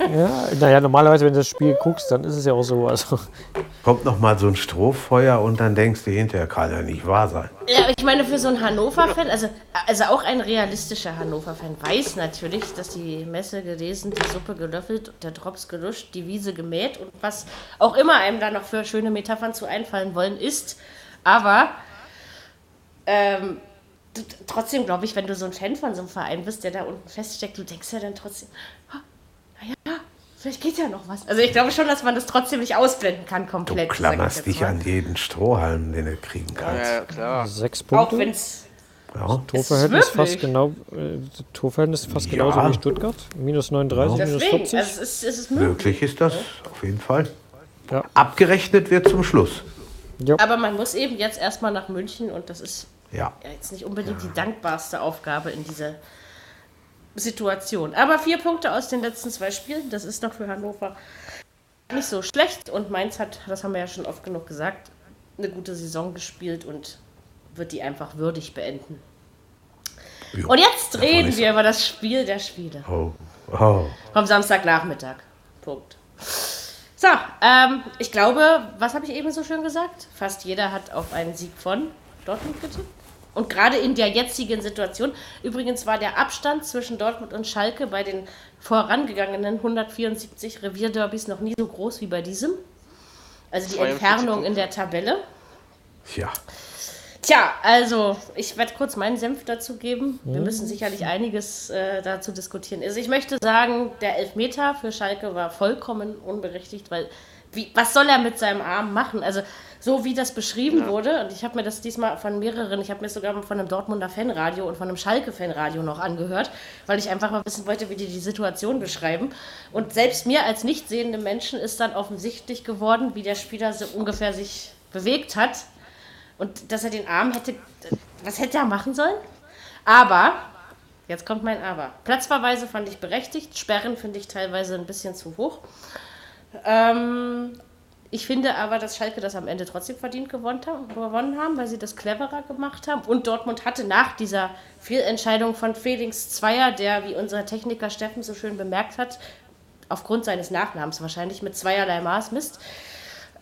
Ja, naja, normalerweise, wenn du das Spiel guckst, dann ist es ja auch so. Also, Kommt noch mal so ein Strohfeuer und dann denkst du hinterher, kann ja nicht wahr sein. Ja, ich meine, für so einen Hannover-Fan, also, also auch ein realistischer Hannover-Fan weiß natürlich, dass die Messe gelesen, die Suppe gelöffelt, der Drops geluscht, die Wiese gemäht und was auch immer einem da noch für schöne Metaphern zu einfallen wollen ist. Aber ähm, du, trotzdem glaube ich, wenn du so ein Fan von so einem Verein bist, der da unten feststeckt, du denkst ja dann trotzdem, "Ah, naja, vielleicht geht ja noch was. Also ich glaube schon, dass man das trotzdem nicht ausblenden kann Du komplett. ich klammerst dich mal. an jeden Strohhalm, den du kriegen kannst. Ja, klar. sechs Auch Punkte. wenn es Ja. Torverhältnis Ist es fast genau, äh, Torverhältnis fast Ja. genauso wie Stuttgart. Minus 39, minus deswegen, 40. also es ist, es ist möglich. Möglich ist das, auf jeden Fall. Ja. Abgerechnet wird zum Schluss. Aber man muss eben jetzt erstmal nach München und das ist Ja. ja jetzt nicht unbedingt die dankbarste Aufgabe in dieser Situation. Aber vier Punkte aus den letzten zwei Spielen, das ist doch für Hannover nicht so schlecht. Und Mainz hat, das haben wir ja schon oft genug gesagt, eine gute Saison gespielt und wird die einfach würdig beenden. Jo, Und jetzt reden wir über das Spiel der Spiele. Oh. Oh. Vom Samstagnachmittag. Punkt. So, ähm, ich glaube, was habe ich eben so schön gesagt? Fast jeder hat auf einen Sieg von Dortmund getippt. Und gerade in der jetzigen Situation, übrigens war der Abstand zwischen Dortmund und Schalke bei den vorangegangenen 174 Revierderbys noch nie so groß wie bei diesem. Also die 42 Entfernung in der Tabelle. Ja. Tja, also ich werde kurz meinen Senf dazu geben. Wir müssen sicherlich einiges äh, dazu diskutieren. Also ich möchte sagen, der Elfmeter für Schalke war vollkommen unberechtigt, weil wie, was soll er mit seinem Arm machen? Also so wie das beschrieben wurde, und ich habe mir das diesmal von mehreren, ich habe mir sogar von einem Dortmunder Fanradio und von einem Schalke-Fanradio noch angehört, weil ich einfach mal wissen wollte, wie die die Situation beschreiben. Und selbst mir als nicht sehende Menschen ist dann offensichtlich geworden, wie der Spieler so ungefähr sich bewegt hat. Und dass er den Arm hätte. Was hätte er machen sollen? Aber, jetzt kommt mein Aber. Platzverweise fand ich berechtigt, Sperren finde ich teilweise ein bisschen zu hoch. Ähm, ich finde aber, dass Schalke das am Ende trotzdem verdient gewonnen haben, weil sie das cleverer gemacht haben. Und Dortmund hatte nach dieser Fehlentscheidung von Felix Zweier, der, wie unser Techniker Steffen so schön bemerkt hat, aufgrund seines Nachnamens wahrscheinlich mit zweierlei Maß misst,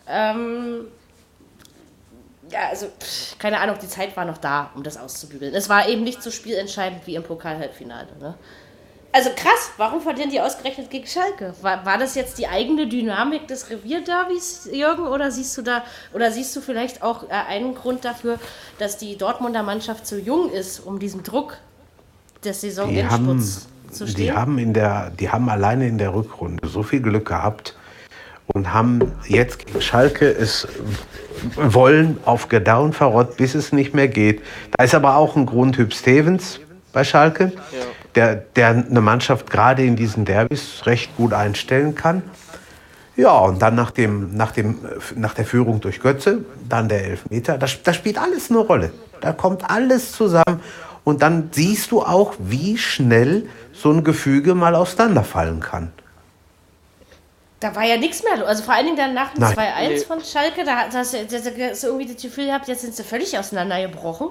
ähm, ja, also, keine Ahnung, die Zeit war noch da, um das auszubügeln. Es war eben nicht so spielentscheidend wie im Pokal-Halbfinale. Ne? Also krass, warum verlieren die ausgerechnet gegen Schalke? War, war das jetzt die eigene Dynamik des Revierderbys, Jürgen, oder siehst du da, oder siehst du vielleicht auch äh, einen Grund dafür, dass die Dortmunder Mannschaft zu jung ist, um diesem Druck des Saisonendspurts zu stehen? die haben in der, die haben alleine in der Rückrunde so viel Glück gehabt und haben jetzt gegen Schalke es wollen auf Gedown verrott, bis es nicht mehr geht. Da ist aber auch ein Grund Hüb Stevens bei Schalke, der, der eine Mannschaft gerade in diesen Derbys recht gut einstellen kann. Ja, und dann nach, dem, nach, dem, nach der Führung durch Götze, dann der Elfmeter, das, das spielt alles eine Rolle. Da kommt alles zusammen und dann siehst du auch, wie schnell so ein Gefüge mal auseinanderfallen kann. Da war ja nichts mehr los. Also vor allen Dingen dann nach dem Nein. 2-1 Nee. von Schalke, da hat- da hast du da hast du irgendwie das Gefühl gehabt, jetzt sind sie völlig auseinandergebrochen.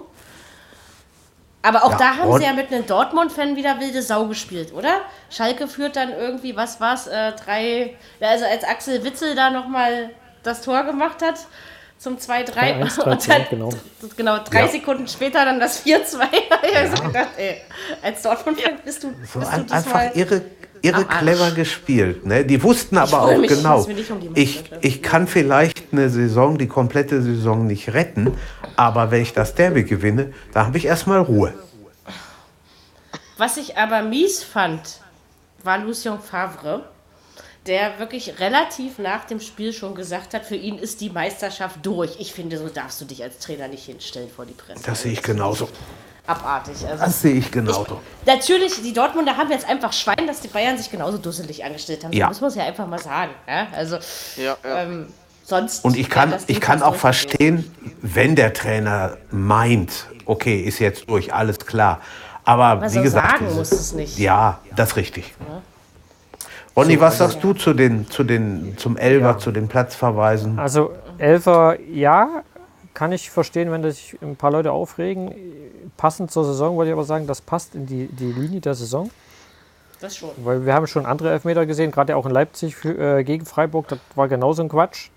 Aber auch Ja, da haben sie ja mit einem Dortmund-Fan wieder wilde Sau gespielt, oder? Schalke führt dann irgendwie, was war's, äh, drei, ja, also als Axel Witzel da nochmal das Tor gemacht hat zum 2-3 Ja, 1-3, und dann, genau. genau, drei Ja. Sekunden später dann das 4-2. [laughs] ich habe so gedacht, ey, als Dortmund-Fan bist du, So bist du ein, diesmal... einfach irre, irre clever gespielt. Ne? Die wussten aber auch mich, genau, um ich, ich kann vielleicht eine Saison, die komplette Saison nicht retten, aber wenn ich das Derby gewinne, da habe ich erstmal Ruhe. Was ich aber mies fand, war Lucien Favre, der wirklich relativ nach dem Spiel schon gesagt hat, für ihn ist die Meisterschaft durch. Ich finde, so darfst du dich als Trainer nicht hinstellen vor die Presse. Das sehe ich genauso. Abartig. Also, Das sehe ich genauso. natürlich, die Dortmunder haben jetzt einfach Schwein, dass die Bayern sich genauso dusselig angestellt haben. Ja. Das muss man ja einfach mal sagen. Ja? Also, Ja, ja. ähm, sonst. Und ich kann, ich kann auch verstehen, wenn der Trainer meint, okay, ist jetzt durch, alles klar. Aber Was wie gesagt, sagen muss es nicht. Ja, das ist richtig. Ronny, was sagst du zu den, zu den, zum Elber, zu den Platzverweisen? Also Elfer, ja, kann ich verstehen, wenn sich ein paar Leute aufregen. Passend zur Saison wollte ich aber sagen, das passt in die, die Linie der Saison. Das schon. Weil wir haben schon andere Elfmeter gesehen, gerade auch in Leipzig äh, gegen Freiburg, das war genauso ein Quatsch.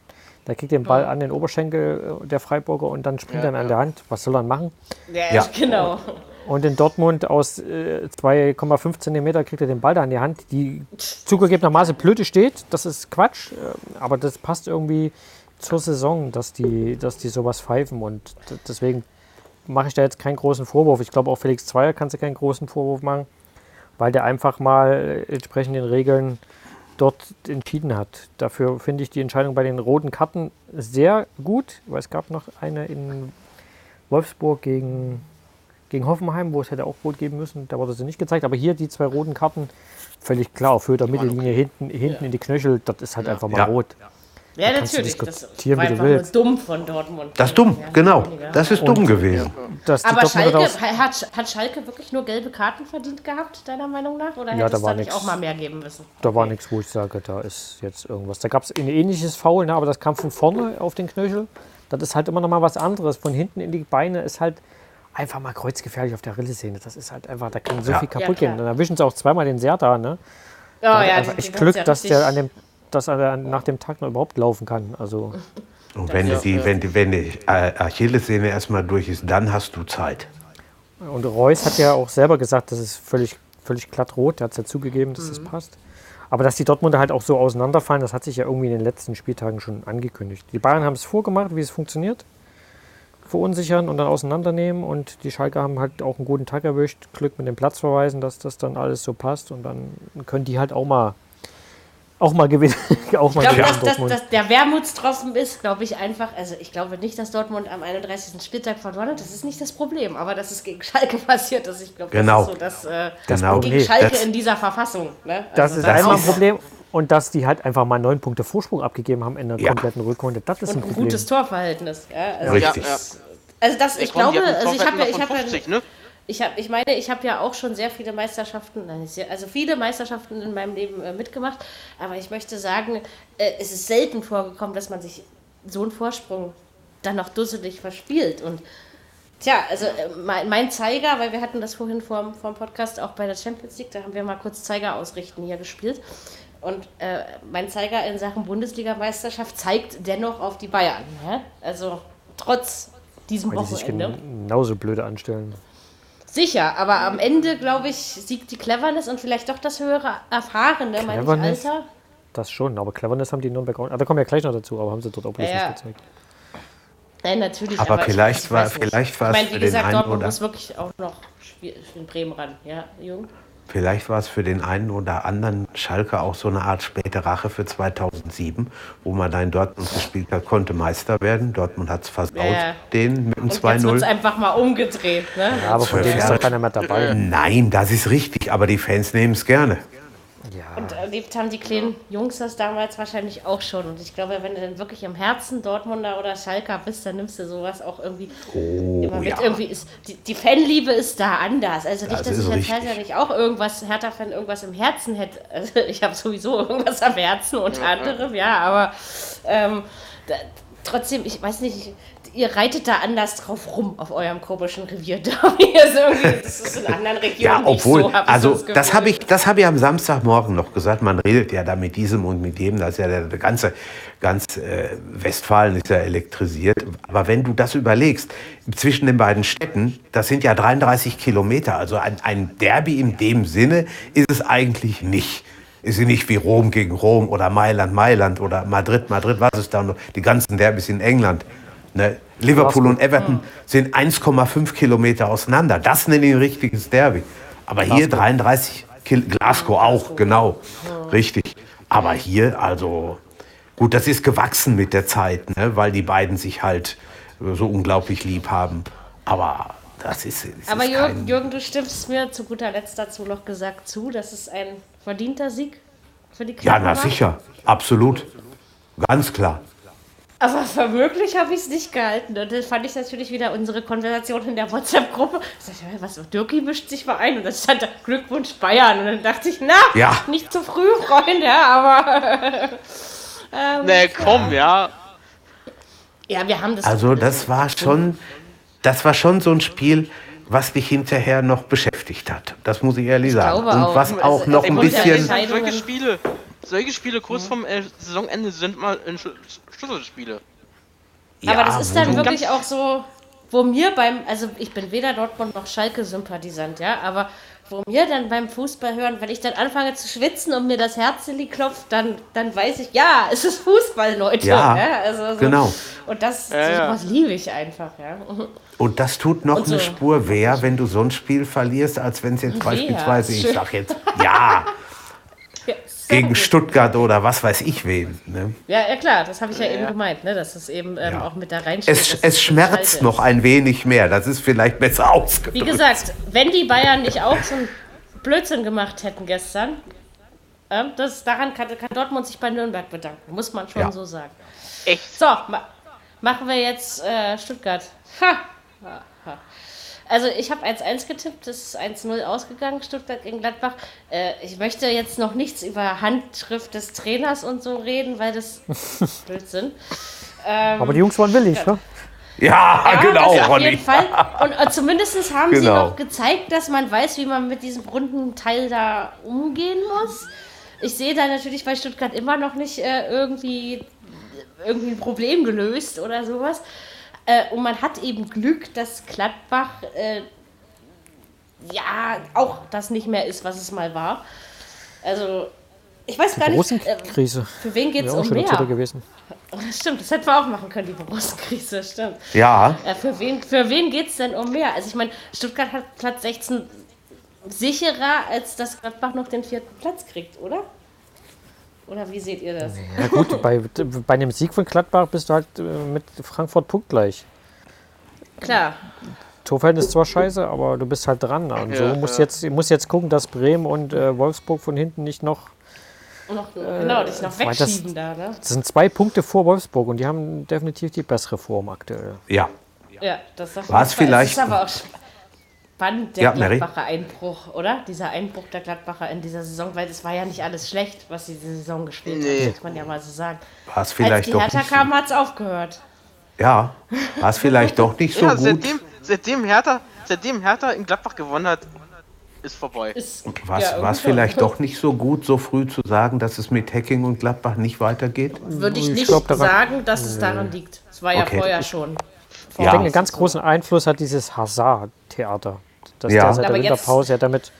Der kriegt den Ball an den Oberschenkel äh, der Freiburger und dann springt er ihn an der Hand. Was soll er machen? Ja, Ja. genau. Und in Dortmund aus äh, 2,5 Zentimeter kriegt er den Ball da in die Hand, die zugegebenermaßen blöde steht. Das ist Quatsch, äh, aber das passt irgendwie zur Saison, dass die, dass die sowas pfeifen. Und deswegen mache ich da jetzt keinen großen Vorwurf. Ich glaube, auch Felix Zweier kannst du keinen großen Vorwurf machen, weil der einfach mal äh, entsprechend den Regeln dort entschieden hat. Dafür finde ich die Entscheidung bei den roten Karten sehr gut, weil es gab noch eine in Wolfsburg gegen, gegen Hoffenheim, wo es hätte auch rot geben müssen. Da wurde sie nicht gezeigt. Aber hier die zwei roten Karten, völlig klar, auf Höhe der Mittellinie, hinten, hinten in die Knöchel, das ist halt einfach mal Ja. rot. Ja, du natürlich. Das war einfach nur dumm von Dortmund. Das ist dumm, Ja, genau. Das ist dumm gewesen. Dass die Aber Schalke, hat, hat Schalke wirklich nur gelbe Karten verdient gehabt, deiner Meinung nach? Oder Ja, hätte da es war da nicht nix. auch mal mehr geben müssen? Da war nichts, wo ich sage, da ist jetzt irgendwas. Da gab es ein ähnliches Foul, ne, aber das kam von vorne auf den Knöchel. Das ist halt immer noch mal was anderes. Von hinten in die Beine ist halt einfach mal kreuzgefährlich auf der Rillessehne. Das ist halt einfach, da kann so Ja. viel Ja, kaputt klar. gehen. Dann erwischen sie auch zweimal den Serda. Ne? Ja, Da hat ja, einfach die- echt Glück, ja dass der, an dem, dass er nach dem Tag noch überhaupt laufen kann. Also Und wenn, die, ja. wenn, die, wenn die Achillessehne erstmal durch ist, dann hast du Zeit. Und Reus hat ja auch selber gesagt, das ist völlig, völlig glatt rot. Der hat es ja zugegeben, dass Mhm. das passt. Aber dass die Dortmunder halt auch so auseinanderfallen, das hat sich ja irgendwie in den letzten Spieltagen schon angekündigt. Die Bayern haben es vorgemacht, wie es funktioniert. Verunsichern und dann auseinandernehmen. Und die Schalke haben halt auch einen guten Tag erwischt. Glück mit den Platzverweisen, dass das dann alles so passt. Und dann können die halt auch mal, auch mal gewinnen. [laughs] auch mal Ich glaube, dass, dass, dass der Wermutstropfen ist, glaube ich, einfach. Also, ich glaube nicht, dass Dortmund am 31. Spieltag verloren hat. Das ist nicht das Problem. Aber dass es gegen Schalke [laughs] passiert ist, ich glaube, Genau. das ist so das. Äh, Genau. gegen Nee, Schalke das- in dieser Verfassung. Ne? Das Also ist das einmal ein ist- Problem. Und dass die halt einfach mal neun Punkte Vorsprung abgegeben haben in der Ja. kompletten Rückrunde. Das ist und ein ein Problem. gutes Torverhältnis. Ja, also, Richtig. Ja, ja. also das, ich die glaube, also ich habe ja, ich habe ja, 50, ne? Ich, hab, ich meine, ich habe ja auch schon sehr viele Meisterschaften, also viele Meisterschaften in meinem Leben äh, mitgemacht, aber ich möchte sagen, äh, es ist selten vorgekommen, dass man sich so einen Vorsprung dann noch dusselig verspielt. Und tja, also äh, mein, mein Zeiger, weil wir hatten das vorhin vor, vor dem Podcast auch bei der Champions League, da haben wir mal kurz Zeiger ausrichten hier gespielt. Und äh, mein Zeiger in Sachen Bundesligameisterschaft zeigt dennoch auf die Bayern. Ne? Also trotz diesem Weil die sich Wochenende. genauso blöde anstellen. Sicher, aber am Ende, glaube ich, siegt die Cleverness und vielleicht doch das höhere Erfahrene, meine ich, Cleverness? Alter. Das schon, aber Cleverness haben die in Nürnberg auch. Ah, da kommen wir gleich noch dazu, aber haben sie dort auch bloß Ja, nicht gezeigt. Nein, natürlich. Aber ich- vielleicht ich war- weiß nicht. vielleicht war Ich es meine, für wie den gesagt, Dortmund oder- muss wirklich auch noch Spiel- in Bremen ran. Ja, Jung? Vielleicht war es für den einen oder anderen Schalke auch so eine Art späte Rache für 2007, wo man da in Dortmund gespielt hat, konnte Meister werden. Dortmund hat es versaut, Ja. den mit dem Und jetzt wird es 2-0. einfach mal umgedreht. Ne? Ja, aber von denen ist doch keiner mehr dabei. Nein, das ist richtig, aber die Fans nehmen es gerne. Ja, Und erlebt haben die kleinen Jungs das damals wahrscheinlich auch schon. Und ich glaube, wenn du dann wirklich im Herzen Dortmunder oder Schalker bist, dann nimmst du sowas auch irgendwie immer mit. ja. Irgendwie ist, die, die Fanliebe ist da anders. Also nicht, Das dass ich als richtig. Hertha nicht auch irgendwas, Hertha-Fan irgendwas im Herzen hätte. [laughs] Also ich habe sowieso irgendwas am Herzen, unter anderem, ja, aber ähm, da, trotzdem, ich weiß nicht, ihr reitet da anders drauf rum auf eurem komischen Revier. [laughs] Das ist in anderen Ja, Regionen obwohl, nicht so. also so das habe ich, das habe ich am Samstagmorgen noch gesagt. Man redet ja da mit diesem und mit dem, das ist ja der, der ganze, ganz äh, Westfalen ist ja elektrisiert. Aber wenn du das überlegst, zwischen den beiden Städten, das sind ja 33 Kilometer. Also ein, ein Derby in dem Sinne ist es eigentlich nicht. Ist sie nicht wie Rom gegen Rom oder Mailand, Mailand oder Madrid, Madrid, was ist da noch? Die ganzen Derbys in England. Ne? Liverpool und Everton sind 1,5 Kilometer auseinander. Das nenne ich ein richtiges Derby. Aber hier 33 Kil Glasgow auch, genau. Richtig. Aber hier, also, gut, das ist gewachsen mit der Zeit, ne? weil die beiden sich halt äh, so unglaublich lieb haben. Aber das ist. Das Aber ist Jürgen, Jürgen, du stimmst mir zu guter Letzt dazu noch gesagt zu, dass es ein verdienter Sieg für die ja, Klappen na sicher. Absolut. Ganz klar. Aber für möglich habe ich es nicht gehalten. Und dann fand ich natürlich wieder unsere Konversation in der WhatsApp-Gruppe. Ich ja, was, Dirki mischt sich mal ein. Und dann stand da Glückwunsch Bayern. Und dann dachte ich, na, Ja. nicht zu früh, Freunde, aber. [laughs] ähm, Ne, komm, ja. ja, wir haben das. Also das war schon, das war schon so ein Spiel, was dich hinterher noch beschäftigt hat. Das muss ich ehrlich sagen. glaube Und auch. was Also, auch noch ein bisschen. Solche Spiele, kurz vorm äh, Saisonende sind mal in Sch Schlüsselspiele. Aber das ist dann wirklich auch so, wo mir beim, also ich bin weder Dortmund noch Schalke-Sympathisant, ja, aber wo mir dann beim Fußball hören, wenn ich dann anfange zu schwitzen und mir das Herzli klopft, dann, dann weiß ich, ja, [laughs] es ist Fußball, Leute. Ja, also so. genau. Und das, Ja, ja. liebe ich einfach, ja. Und das tut noch so. eine Spur weh, wenn du so ein Spiel verlierst, als wenn es jetzt beispielsweise, ich sag jetzt, ja, Ja, [laughs] gegen Stuttgart oder was weiß ich wen. Ne? ja, ja klar, das habe ich ja, Ja, eben gemeint, ne, dass es eben ähm, Ja. auch mit da reinsteht. Es, es schmerzt noch ein wenig mehr. Das ist vielleicht besser [laughs] Wie ausgedrückt. gesagt, wenn die Bayern nicht auch so einen Blödsinn gemacht hätten gestern, ähm, das, daran kann, kann Dortmund sich bei Nürnberg bedanken, muss man schon Ja. so sagen. Echt? So, ma machen wir jetzt äh, Stuttgart. Ha! Also ich habe 1-1 getippt, das ist 1-0 ausgegangen, Stuttgart gegen Gladbach. Äh, ich möchte jetzt noch nichts über Handschrift des Trainers und so reden, weil das [laughs] Blödsinn. Ähm, Aber die Jungs waren willig, ne? Ja, ja, [laughs] genau, das auf jeden Fall. [laughs] Und äh, zumindest haben sie Genau. noch gezeigt, dass man weiß, wie man mit diesem runden Teil da umgehen muss. Ich sehe da natürlich bei Stuttgart immer noch nicht äh, irgendwie, irgendwie ein Problem gelöst oder sowas. Äh, und man hat eben Glück, dass Gladbach äh, ja auch das nicht mehr ist, was es mal war. Also, ich weiß gar nicht, Großen äh, Krise. für wen geht es um mehr? gewesen. [laughs] Stimmt, das hätten wir auch machen können, die Borussen-Krise, stimmt. Ja, Ja, für wen, für wen geht es denn um mehr? Also ich meine, Stuttgart hat Platz 16 sicherer, als dass Gladbach noch den vierten Platz kriegt, oder? Oder wie seht ihr das? Ja gut, bei, bei einem Sieg von Gladbach bist du halt äh, mit Frankfurt punktgleich. Klar, Torverhältnis ist zwar scheiße, aber du bist halt dran. Und so Ja, musst ja. jetzt musst jetzt gucken, dass Bremen und äh, Wolfsburg von hinten nicht noch. noch, genau, dich noch weil das- wegschieben da, ne? Das sind zwei Punkte vor Wolfsburg und die haben definitiv die bessere Form aktuell. ja. Ja, das auf War es vielleicht- ist aber auch spannend, der Ja, Mary? Gladbacher Einbruch, oder? Dieser Einbruch der Gladbacher in dieser Saison, weil es war ja nicht alles schlecht, was sie diese Saison gespielt Nee. haben, muss man ja mal so sagen. War es Als vielleicht die doch Hertha nicht so, kam, hat es aufgehört. ja, war es vielleicht doch nicht so ja, gut. seitdem, seitdem, Hertha, seitdem Hertha in Gladbach gewonnen hat, ist vorbei. War es ja, vielleicht doch nicht so gut, so früh zu sagen, dass es mit Hacking und Gladbach nicht weitergeht? Würde ich Ich nicht glaub, sagen, dass es daran liegt. Es war ja Okay. vorher schon. Ich Ja. denke, einen ganz großen Einfluss hat dieses Hazard-Theater. Dass Ja. der seit Aber der Winterpause ja damit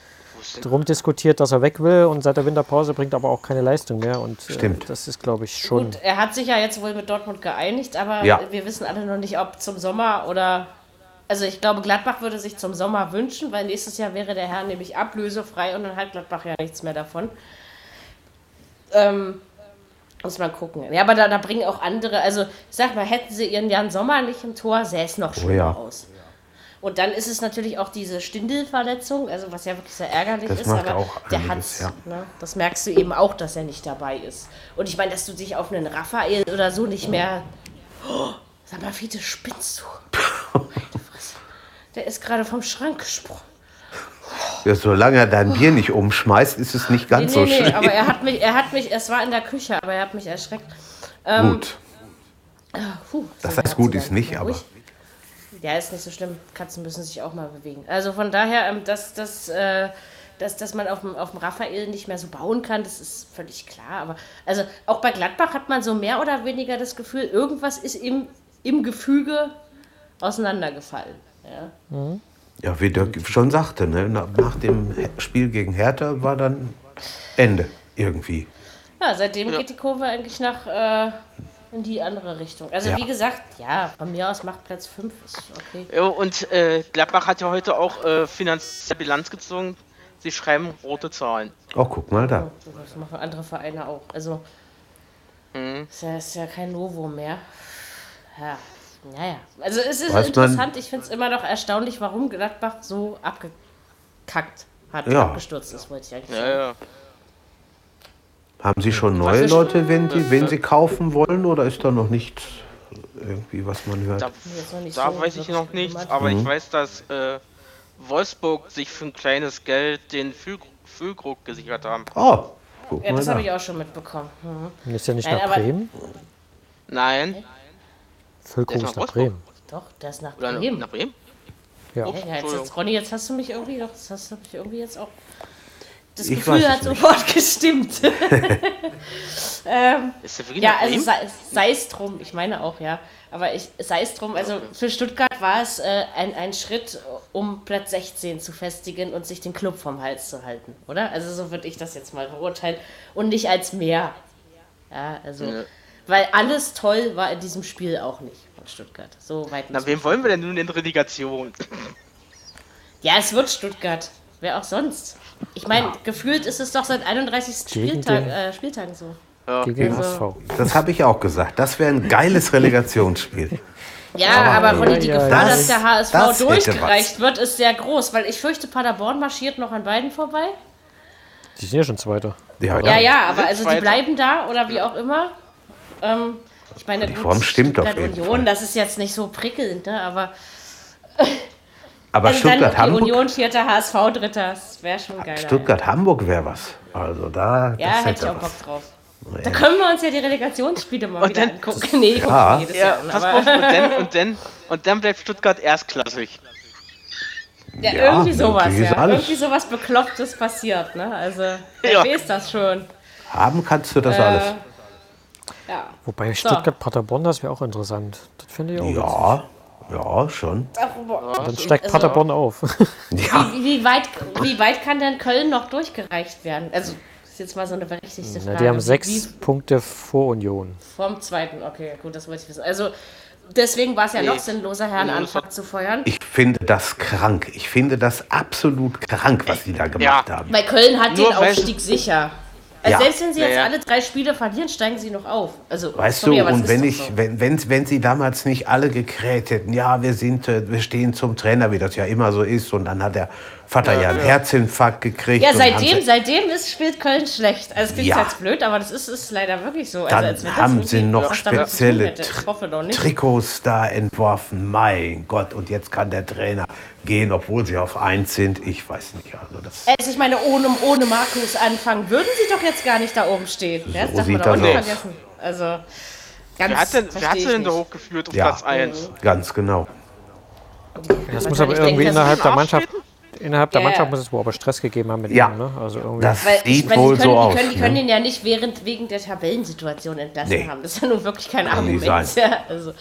drum diskutiert, dass er weg will und seit der Winterpause bringt aber auch keine Leistung mehr. Und äh, Stimmt. das ist, glaube ich, schon. Gut, er hat sich ja jetzt wohl mit Dortmund geeinigt, aber Ja. wir wissen alle noch nicht, ob zum Sommer oder. Also ich glaube, Gladbach würde sich zum Sommer wünschen, weil nächstes Jahr wäre der Herr nämlich ablösefrei und dann hat Gladbach ja nichts mehr davon. Ähm, muss man gucken. Ja, aber da, da bringen auch andere, also ich sag mal, hätten sie ihren Jan Sommer nicht im Tor, sähe es noch schlimmer ja. aus. Und dann ist es natürlich auch diese Stindelverletzung, also was ja wirklich sehr ärgerlich Das ist, aber auch der einiges, hat, ja. ne, das merkst du eben auch, dass er nicht dabei ist. Und ich meine, dass du dich auf einen Raphael oder so nicht mehr. Oh, sag mal, Fiete, spinnst du? [laughs] Der ist gerade vom Schrank gesprungen. Ja, solange er dein Bier nicht umschmeißt, ist es nicht ganz nee, so nee, nee, schlimm. aber er hat mich, er hat mich, es war in der Küche, aber er hat mich erschreckt. Ähm, gut, Puh, das so heißt gut ist nicht, aber Ruhig. Ja, ist nicht so schlimm. Katzen müssen sich auch mal bewegen. Also von daher, ähm, dass, dass, äh, dass, dass man auf dem, auf dem Raphael nicht mehr so bauen kann, das ist völlig klar. Aber also auch bei Gladbach hat man so mehr oder weniger das Gefühl, irgendwas ist im, im Gefüge auseinandergefallen. Ja. ja, wie Dirk schon sagte, ne, na- nach dem Spiel gegen Hertha war dann Ende irgendwie. Ja, seitdem Ja. geht die Kurve eigentlich nach äh, in die andere Richtung. Also Ja. wie gesagt, ja, von mir aus macht Platz 5, ist okay. Ja, und äh, Gladbach hat ja heute auch äh, finanzielle Bilanz gezogen. Sie schreiben rote Zahlen. Oh, guck mal da. Das machen andere Vereine auch. Also Mhm. ist, ja, ist ja kein Novum mehr. Ja, naja. Also es ist Weiß man- interessant. Ich finde es immer noch erstaunlich, warum Gladbach so abgekackt hat, Ja. abgestürzt ist, wollte ich eigentlich Ja, sagen. ja. Haben Sie schon Was neue ist- Leute, wenn, die, wenn Sie kaufen wollen, oder ist da noch nichts irgendwie, was man hört? Da, da so weiß ich noch nichts, aber Mhm. ich weiß, dass äh, Wolfsburg sich für ein kleines Geld den Füll Füllkrug gesichert haben. Oh, guck Ja, das da. habe ich auch schon mitbekommen. Mhm. Ist ja nicht Nein, nach Bremen? Nein. Füllkrug Der ist nach nach Bremen. Doch, der ist nach Oder Bremen. nach Bremen? Ja. Ups, Ja, jetzt, jetzt, Ronny, jetzt hast du mich irgendwie doch, das hast du mich irgendwie jetzt auch. Das Ich Gefühl hat nicht. sofort [laughs] gestimmt. [laughs] ähm, ja, also sei, es drum, ich meine auch, ja. Aber ich, sei es drum, also für Stuttgart war es äh, ein, ein Schritt, um Platz 16 zu festigen und sich den Club vom Hals zu halten, oder? Also so würde ich das jetzt mal beurteilen. Und nicht als mehr. Ja, also. Ja. Weil alles toll war in diesem Spiel auch nicht von Stuttgart. So weit Na, wen wollen wir denn nun in Relegation? Ja, es wird Stuttgart. Wer auch sonst. Ich meine, gefühlt ist es doch seit 31. Gegen Spieltag, äh, Spieltagen so. Ja. Gegen Also- HSV. Das habe ich auch gesagt. Das wäre ein geiles Relegationsspiel. Ja, aber Ronny, die ja, ja, Gefahr, das- dass der HSV das durchgereicht wird, ist sehr groß, weil ich fürchte, Paderborn marschiert noch an beiden vorbei. Die sind ja schon Zweiter. Ja, Ja, ja, aber also die bleiben da oder wie auch immer. Ähm, ich meine, Die gut, Form stimmt auf Stuttgart jeden Union, Fall. das ist jetzt nicht so prickelnd, ne? aber [laughs] Aber also Stuttgart, Hamburg, Union vierter, HSV dritter, das wäre schon geil. Stuttgart, Hamburg wäre was. Also da. Ja, das hätte ich auch was. Bock drauf. Da können wir uns ja die Relegationsspiele mal Und wieder dann- angucken. Nee, Ja. jedes Ja, Jahr an, pass aber- auf, und dann, und dann, und dann bleibt Stuttgart erstklassig. Ja, Ja, irgendwie sowas, ja. alles. Irgendwie sowas Beklopptes passiert, ne? Also, wer Ja. weiß das schon. Haben kannst du das Äh, alles. Ja. Wobei Stuttgart-Paderborn, das wäre auch interessant. Das finde ich auch. Ja, ja, schon. Ach. Dann steigt Also- Paderborn auf. [laughs] Ja, Wie, wie, weit, wie weit kann denn Köln noch durchgereicht werden? Also, das ist jetzt mal so eine berechtigte Na, Frage. die haben sechs Wie, Punkte vor Union. vom zweiten, okay, gut, das wollte ich wissen. Also, deswegen war es ja noch sinnloser, Herrn Anfang zu feuern. ich finde das krank. Ich finde das absolut krank, was die da gemacht Ja. haben. Weil Köln hat Nur den Aufstieg sicher. Also Ja. selbst wenn sie jetzt Ja, ja. alle drei Spiele verlieren, steigen sie noch auf. Also, Weißt sorry, du, und wenn ich, so. wenn, wenn, wenn sie damals nicht alle gekräht hätten, ja, wir sind, äh, wir stehen zum Trainer, wie das ja immer so ist, und dann hat der Vater ja, einen Herzinfarkt gekriegt. Ja, seitdem, seitdem ist, spielt Köln schlecht. Also es klingt Ja. jetzt blöd, aber das ist, ist leider wirklich so. Also, Dann als wenn das haben sie noch spezielle hätte. Ich hoffe doch nicht. Trikots da entworfen. Mein Gott, und jetzt kann der Trainer gehen, obwohl sie auf eins sind. Ich weiß nicht. Also das, Also ich meine, ohne, ohne Markus anfangen, würden sie doch jetzt gar nicht da oben stehen. Ja, das darf man doch das nicht vergessen. Also, ganz Wer hat denn, wer hat sie denn da hochgeführt auf Ja. Platz 1? ganz genau. Das muss aber irgendwie innerhalb der Mannschaft, Arsch innerhalb der Ja, ja. Mannschaft muss es wohl aber Stress gegeben haben mit Ja. ihm. Ne? Also irgendwie. Das Weil sieht meine, wohl die können, so aus. Die können, die können ne? ihn ja nicht während, wegen der Tabellensituation entlassen Nee. haben. Das ist ja nun wirklich kein Kann Argument. sein. Ja, also.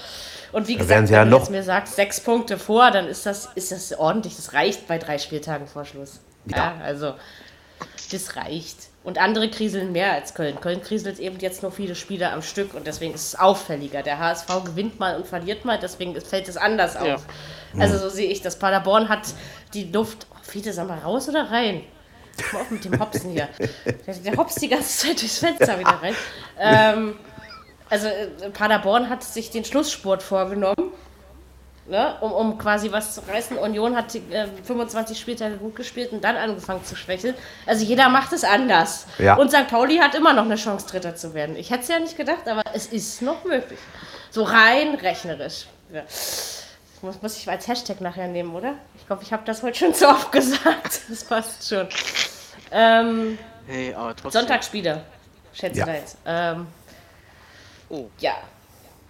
Und wie Da gesagt, werden sie ja wenn du jetzt mir sagst, sechs Punkte vor, dann ist das, ist das ordentlich. Das reicht bei drei Spieltagen vor Schluss. Ja, also das reicht. Und andere kriseln mehr als Köln. Köln kriselt eben jetzt nur viele Spiele am Stück und deswegen ist es auffälliger. Der HSV gewinnt mal und verliert mal, deswegen fällt es anders auf. Ja. Also so sehe ich das. Paderborn hat die Luft. Oh, Fiete, sag mal raus oder rein? Mal auf mit dem Hopsen hier. Der, der hopst die ganze Zeit durchs Fenster wieder rein. Ähm, also äh, Paderborn hat sich den Schlussspurt vorgenommen, ne, um, um quasi was zu reißen. Union hat äh, 25 Spieltage gut gespielt und dann angefangen zu schwächeln. Also jeder macht es anders. Ja. Und St. Pauli hat immer noch eine Chance, Dritter zu werden. Ich hätte es ja nicht gedacht, aber es ist noch möglich. So rein rechnerisch. Ja. Muss, muss ich als Hashtag nachher nehmen, oder? Ich glaube, ich habe das heute schon zu [laughs] oft gesagt. Das passt schon. Ähm, Hey. Sonntagsspiele, schätze Ja. da jetzt. Ähm, Oh. ja.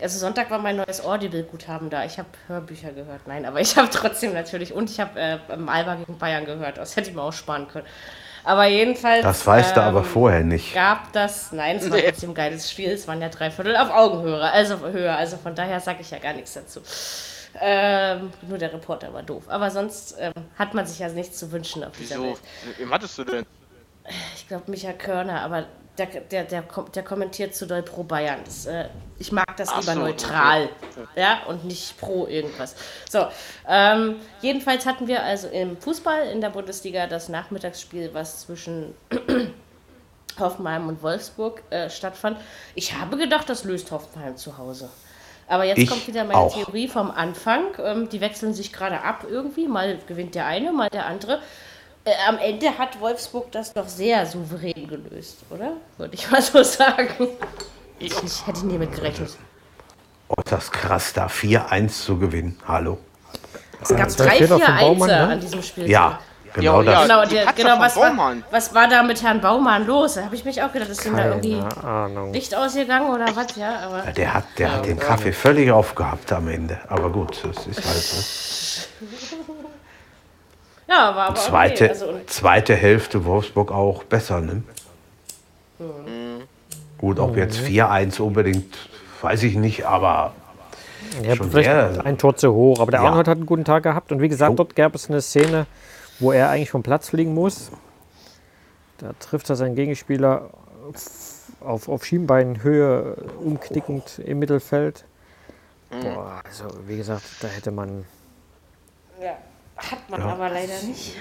Also Sonntag war mein neues Audible-Guthaben da. Ich habe Hörbücher gehört. Nein, aber ich [laughs] habe trotzdem natürlich. Und ich habe äh, Alba gegen Bayern gehört. Das hätte ich mir auch sparen können. Aber jedenfalls. Das weißt du aber ähm, vorher nicht. Gab das. Nein, es war Nee. trotzdem ein geiles Spiel. Es waren ja drei Viertel auf Augenhöhe. Also höher. Also von daher sage ich ja gar nichts dazu. Ähm, nur der Reporter war doof. Aber sonst ähm, hat man sich ja nichts zu wünschen auf dieser Wieso? Welt. Wem hattest du denn? Ich glaube, Michael Körner, aber der, der, der, der kommentiert zu doll pro Bayern. Das, äh, ich mag das Ach lieber so, neutral. Ja, und nicht pro irgendwas. So, ähm, jedenfalls hatten wir also im Fußball in der Bundesliga das Nachmittagsspiel, was zwischen [clears throat] Hoffenheim und Wolfsburg äh, stattfand. Ich habe gedacht, das löst Hoffenheim zu Hause. Aber jetzt Ich kommt wieder meine auch. Theorie vom Anfang. Ähm, die wechseln sich gerade ab irgendwie. Mal gewinnt der eine, mal der andere. Äh, am Ende hat Wolfsburg das doch sehr souverän gelöst, oder? Würde ich mal so sagen. Ich nicht, hätte ich nie mit gerechnet. Oh, das ist krass, da 4-1 zu gewinnen. Hallo. Es gab drei, Fehler vier von Baumann, Einser ne? an diesem Spiel. Ja, Genau das. Genau, der, genau was, war, was war da mit Herrn Baumann los? Da habe ich mich auch gedacht, ist ihm da irgendwie Ahnung. Licht ausgegangen oder was? Ja, aber Der hat, der hat den Kaffee völlig aufgehabt am Ende. Aber gut, das ist halt so. [laughs] ja, war aber Zweite, okay. Also, zweite Hälfte Wolfsburg auch besser, ne? Gut, ob jetzt 4-1 unbedingt, weiß ich nicht, aber Ja, Schon vielleicht sehr- ein Tor zu hoch. Aber der Ja. Arnold hat einen guten Tag gehabt. Und wie gesagt, dort gab es eine Szene, wo er eigentlich vom Platz fliegen muss. Da trifft er seinen Gegenspieler auf, auf Schienbeinhöhe, umknickend im Mittelfeld. Boah, also wie gesagt, da hätte man ja, hat man aber leider nicht.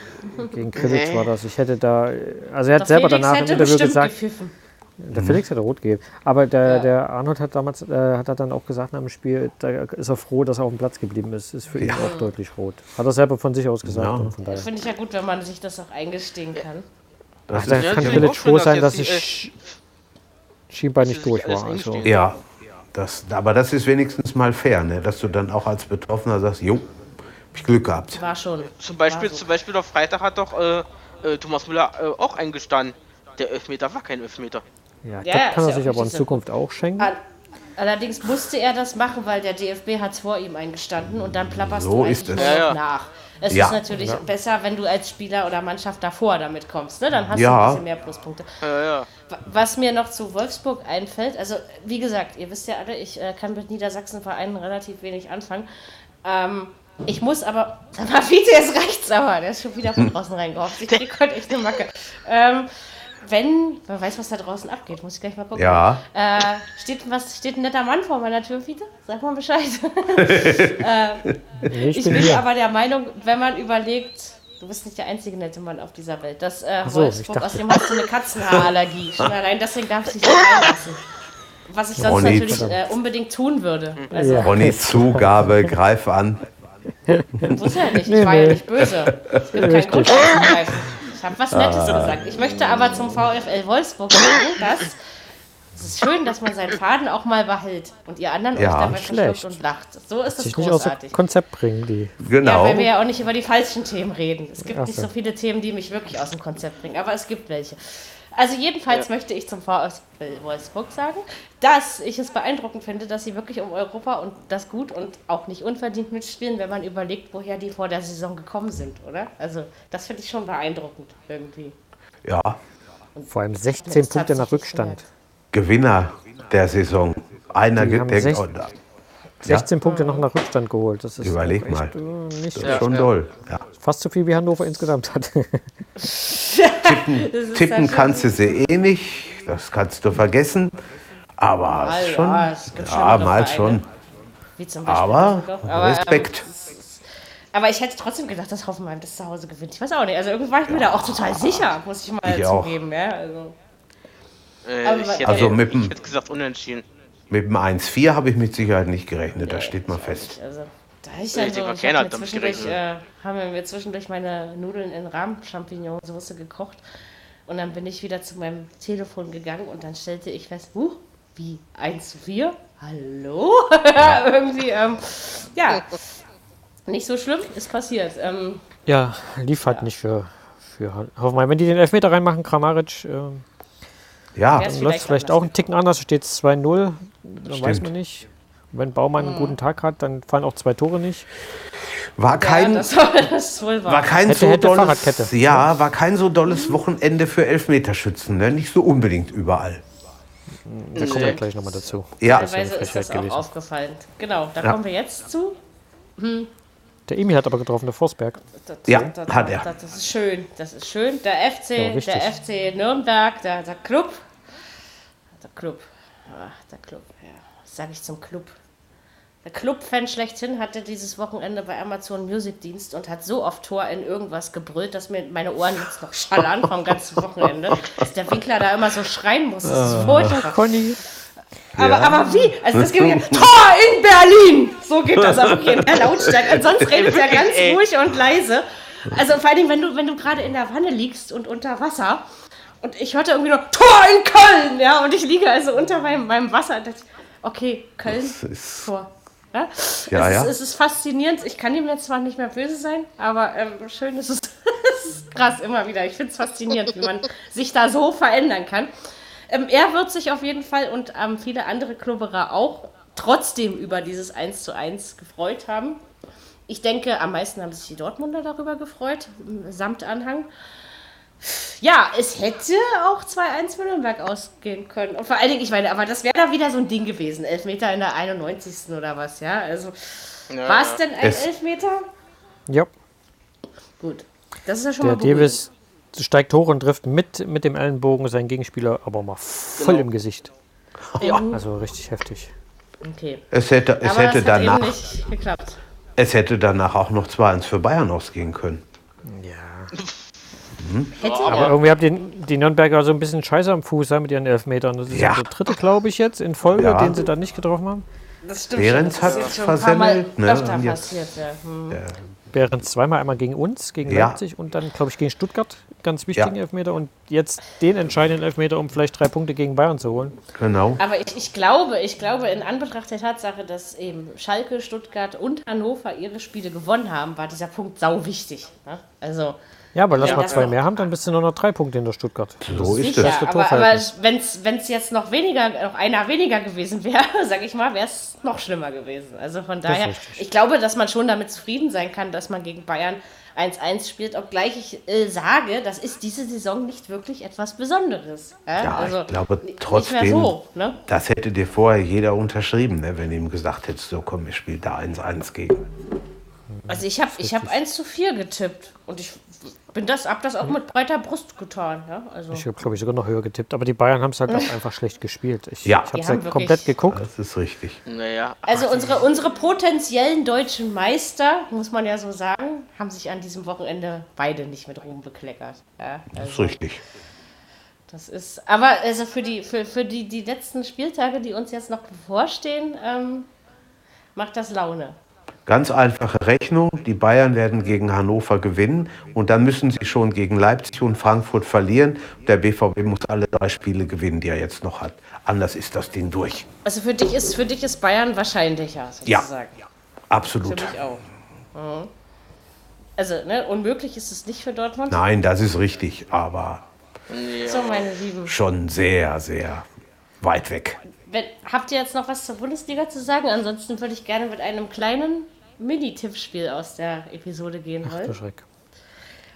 gegen Krilic war das. Ich hätte da, also er hat Doch selber Felix danach im Interview gesagt, gepfiffen. der Felix hätte rot gegeben. Aber der, Ja. der Arnold hat damals, äh, hat er dann auch gesagt nach dem Spiel, da ist er froh, dass er auf dem Platz geblieben ist. Ist für ihn auch deutlich rot. Hat er selber von sich aus gesagt. Ja. Und von daher. Das finde ich ja gut, wenn man sich das auch eingestehen kann. das Ach, da Ja, kann schon, froh sein, dass ich Schienbein nicht durch war. Also, ja, das, aber das ist wenigstens mal fair, ne? dass du dann auch als Betroffener sagst, jo, ich Glück gehabt. War schon. Zum Beispiel, so. zum Beispiel auf Freitag hat doch äh, äh, Thomas Müller äh, auch eingestanden. Der Elfmeter war kein Elfmeter. ja, Ja, das ja, kann er ja sich aber in. Zukunft auch schenken. All- Allerdings musste er das machen, weil der DFB hat es vor ihm eingestanden und dann plapperst So du ist es. Ja, ja. nach. Es Ja. ist natürlich besser, wenn du als Spieler oder Mannschaft davor damit kommst. Ne? Dann hast Ja. du ein bisschen mehr Pluspunkte. Ja, ja. Wa- Was mir noch zu Wolfsburg einfällt, also wie gesagt, ihr wisst ja alle, ich äh, kann mit Niedersachsen-Vereinen relativ wenig anfangen. Ähm, ich muss aber, [laughs] aber Fiete, jetzt reicht's aber, der ist schon wieder von draußen reingehofft. Ich krieg heute echt eine Macke. Ähm, wenn, wer weiß, was da draußen abgeht, muss ich gleich mal gucken. Ja. Äh, steht, was, steht ein netter Mann vor meiner Tür, Fiete? Sag mal Bescheid. Nee, [laughs] [laughs] ich, Ich bin bin hier. aber der Meinung, wenn man überlegt, du bist nicht der einzige nette Mann auf dieser Welt, dass äh, so, ich Wolfsburg, außerdem hast du eine Katzenhaarallergie. Schon allein deswegen darf ich dich nicht reinlassen. Was ich sonst Ronny, natürlich äh, unbedingt tun würde. Also, Ja. Ronny, Zugabe, greif an. Muss ja nicht. Ich Nee, war ja nee. nicht böse. Es gibt keinen Grund. Ich habe was Nettes gesagt. Ich möchte aber zum VfL Wolfsburg sagen, dass es ist schön, dass man seinen Faden auch mal behält und ihr anderen Ja, euch dabei schlecht. verschluckt und lacht. So ist es sich nicht aus dem großartig. Konzept bringen, die. Genau. Ja, weil wir ja auch nicht über die falschen Themen reden. Es gibt Ach nicht so viele Themen, die mich wirklich aus dem Konzept bringen, aber es gibt welche. Also jedenfalls möchte ich zum VfL Wolfsburg sagen, dass ich es beeindruckend finde, dass sie wirklich um Europa und das gut und auch nicht unverdient mitspielen, wenn man überlegt, woher die vor der Saison gekommen sind, oder? Also das finde ich schon beeindruckend irgendwie. Ja, Vor allem 16 Jetzt Punkte nach Rückstand. Gewinner der Saison. Einer der, sech- oh, da- 16 Punkte noch nach Rückstand geholt. Das ist Überleg auch echt, mal. Nicht Ja. schon doll. Ja. Fast so viel wie Hannover insgesamt hat. [laughs] Ist Tippen halt kannst du sie eh nicht, das kannst du vergessen. Aber Ah, ja, schon, es gibt ja, mal schon. Wie zum Beispiel Aber. Aber, ähm, Respekt. Aber ich hätte trotzdem gedacht, dass Hoffenheim das zu Hause gewinnt. Ich weiß auch nicht. Also irgendwie war ich mir da auch total sicher, muss ich mal Ich auch. zugeben. Ja, also. Äh, Aber hätte, Also mit ich hätte gesagt unentschieden. Mit dem 1-4 habe ich mit Sicherheit nicht gerechnet, das steht mal fest. Also, da ich dann so, ich hab mir damit zwischendurch, äh, gerechnet. haben wir mir zwischendurch meine Nudeln in Rahm-Champignon-Soße gekocht. Und dann bin ich wieder zu meinem Telefon gegangen und dann stellte ich fest, huch, wie 1 zu 4? Hallo? [laughs] Irgendwie, ähm, ja. Nicht so schlimm, ist passiert. Ähm, ja, lief halt nicht für, für Hoffenheim. Wenn die den Elfmeter reinmachen, Kramaric, äh, dann Ja, Ja, ist läuft es vielleicht auch einen Ticken anders. Steht es 2-0, dann weiß Stimmt. man nicht. Und wenn Baumann einen guten Tag hat, dann fallen auch zwei Tore nicht. war kein, ja, das, war, [laughs] das war kein Hätte, so hätte, dolles, Fahrradkette. ja, war kein so dolles Wochenende für Elfmeterschützen, ne? nicht so unbedingt überall. Da kommen wir gleich nochmal dazu. Ja, Das ist ja Teilweise ist das Frechheit auch aufgefallen. Genau, da Ja. kommen wir jetzt zu. Der Emil hat aber getroffen, der Forsberg. Das, Ja, das, hat er. Das, das ist schön, das ist schön. Der FC, Ja, der FC Nürnberg, der, der Club. Der Club. Ah, der Club, ja. Was sage ich zum Club? Der Club-Fan schlechthin hatte dieses Wochenende bei Amazon Music Dienst und hat so oft Tor in irgendwas gebrüllt, dass mir meine Ohren jetzt noch schallern vom ganzen Wochenende. [laughs] Dass der Winkler da immer so schreien muss. Das Ah. ist furchtbar. Conny. Aber, aber wie? Also das geht [laughs] ja, Tor in Berlin! So geht das aber okay, in der Lautstärke. Ansonsten [laughs] redet er ganz ruhig und leise. Also vor allem, wenn du, wenn du gerade in der Wanne liegst und unter Wasser und ich hörte irgendwie nur Tor in Köln, ja, und ich liege also unter meinem, meinem Wasser. Und dachte, okay, Köln, ist- Tor. Ja, Ja, es, ja. Ist, es ist faszinierend. Ich kann ihm jetzt zwar nicht mehr böse sein, aber ähm, schön ist es, [laughs] es ist krass immer wieder. Ich finde es faszinierend, wie man [laughs] sich da so verändern kann. Ähm, er wird sich auf jeden Fall und ähm, viele andere Klubberer auch trotzdem über dieses 1 zu 1 gefreut haben. Ich denke, am meisten haben sich die Dortmunder darüber gefreut, samt Anhang. Ja, es hätte auch 2-1 für Nürnberg ausgehen können. Und vor allen Dingen, ich meine, aber das wäre da wieder so ein Ding gewesen. Elfmeter in der 91. oder was, ja? Also, Ja, war es denn ein Es- Elfmeter? Ja, Gut. Das ist ja schon der mal beruhigend. Davis steigt hoch und trifft mit, mit dem Ellenbogen seinen Gegenspieler aber mal voll Genau. im Gesicht. Ja. Also richtig heftig. Okay. Es hätte, es aber hätte danach, eben nicht geklappt. es hätte danach auch noch 2-1 für Bayern ausgehen können. Ja. [laughs] Hätte Aber er. irgendwie habt ihr die Nürnberger so ein bisschen Scheiße am Fuß ja, mit ihren Elfmetern. Das ist Ja. ja. der dritte, glaube ich, jetzt in Folge, Ja. den sie da nicht getroffen haben. Das stimmt Behrens schon. Das hat versemmelt, ne? öfter passiert, ja. Hm. Während zweimal einmal gegen uns, gegen Ja. Leipzig und dann, glaube ich, gegen Stuttgart. Ganz wichtigen Ja. Elfmeter. Und jetzt den entscheidenden Elfmeter, um vielleicht drei Punkte gegen Bayern zu holen. Genau. Aber ich, ich glaube, ich glaube, in Anbetracht der Tatsache, dass eben Schalke, Stuttgart und Hannover ihre Spiele gewonnen haben, war dieser Punkt sau wichtig. Ne? Also Ja, aber lass Ja, mal das zwei mehr haben, dann bist du nur noch drei Punkte in der Stuttgart. So ist sicher, beste aber, aber wenn es jetzt noch weniger, noch einer weniger gewesen wäre, [laughs] sag ich mal, wäre es noch schlimmer gewesen. Also von daher, ich glaube, dass man schon damit zufrieden sein kann, dass man gegen Bayern 1-1 spielt, obgleich ich äh, sage, das ist diese Saison nicht wirklich etwas Besonderes. Ja, Ja, also ich glaube trotzdem, so, ne? das hätte dir vorher jeder unterschrieben, ne, wenn du ihm gesagt hättest, so komm, ich spiele da 1-1 gegen. Also ich habe ich hab 1 zu 4 getippt und ich bin das, hab das auch mit breiter Brust getan. Ja? Also, Ich habe, glaube ich, sogar noch höher getippt. Aber die Bayern haben es halt auch [laughs] einfach schlecht gespielt. Ich, Ja. ich habe es halt komplett geguckt. Das ist richtig. Naja. also unsere, unsere potenziellen deutschen Meister, muss man ja so sagen, haben sich an diesem Wochenende beide nicht mit Ruhm bekleckert. Ja, Das ist also, richtig. das ist, aber also für, die, für, für die, die letzten Spieltage, die uns jetzt noch bevorstehen, ähm, macht das Laune. Ganz einfache Rechnung. Die Bayern werden gegen Hannover gewinnen und dann müssen sie schon gegen Leipzig und Frankfurt verlieren. Der BVB muss alle drei Spiele gewinnen, die er jetzt noch hat. Anders ist das Ding durch. Also für dich ist, für dich ist Bayern wahrscheinlicher, Ja. sozusagen. Für Absolut. mich auch. Mhm. Also, ne, unmöglich ist es nicht für Dortmund. Nein, das ist richtig, aber So, meine Lieben. schon sehr, sehr weit weg. Wenn, habt ihr jetzt noch was zur Bundesliga zu sagen? Ansonsten würde ich gerne mit einem kleinen Mini-Tippspiel aus der Episode gehen wollen. Der Schreck.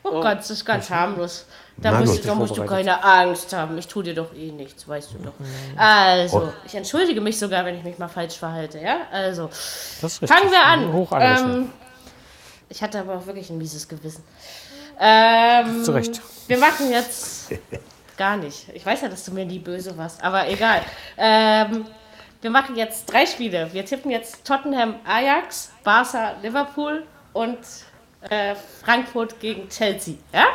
Oh, Gott, das ist ganz harmlos. Da musst, du, da musst du keine Angst haben. Ich tue dir doch eh nichts, weißt du doch. Also, ich entschuldige mich sogar, wenn ich mich mal falsch verhalte, ja? Also, Das ist richtig. fangen wir an. Hoch. Ähm, ich hatte aber auch wirklich ein mieses Gewissen. Ähm, Zu Recht. Wir machen jetzt [laughs] gar nicht. Ich weiß ja, dass du mir nie böse warst, aber egal. Ähm, wir machen jetzt drei Spiele. Wir tippen jetzt Tottenham Ajax, Barca Liverpool und äh, Frankfurt gegen Chelsea. Ja?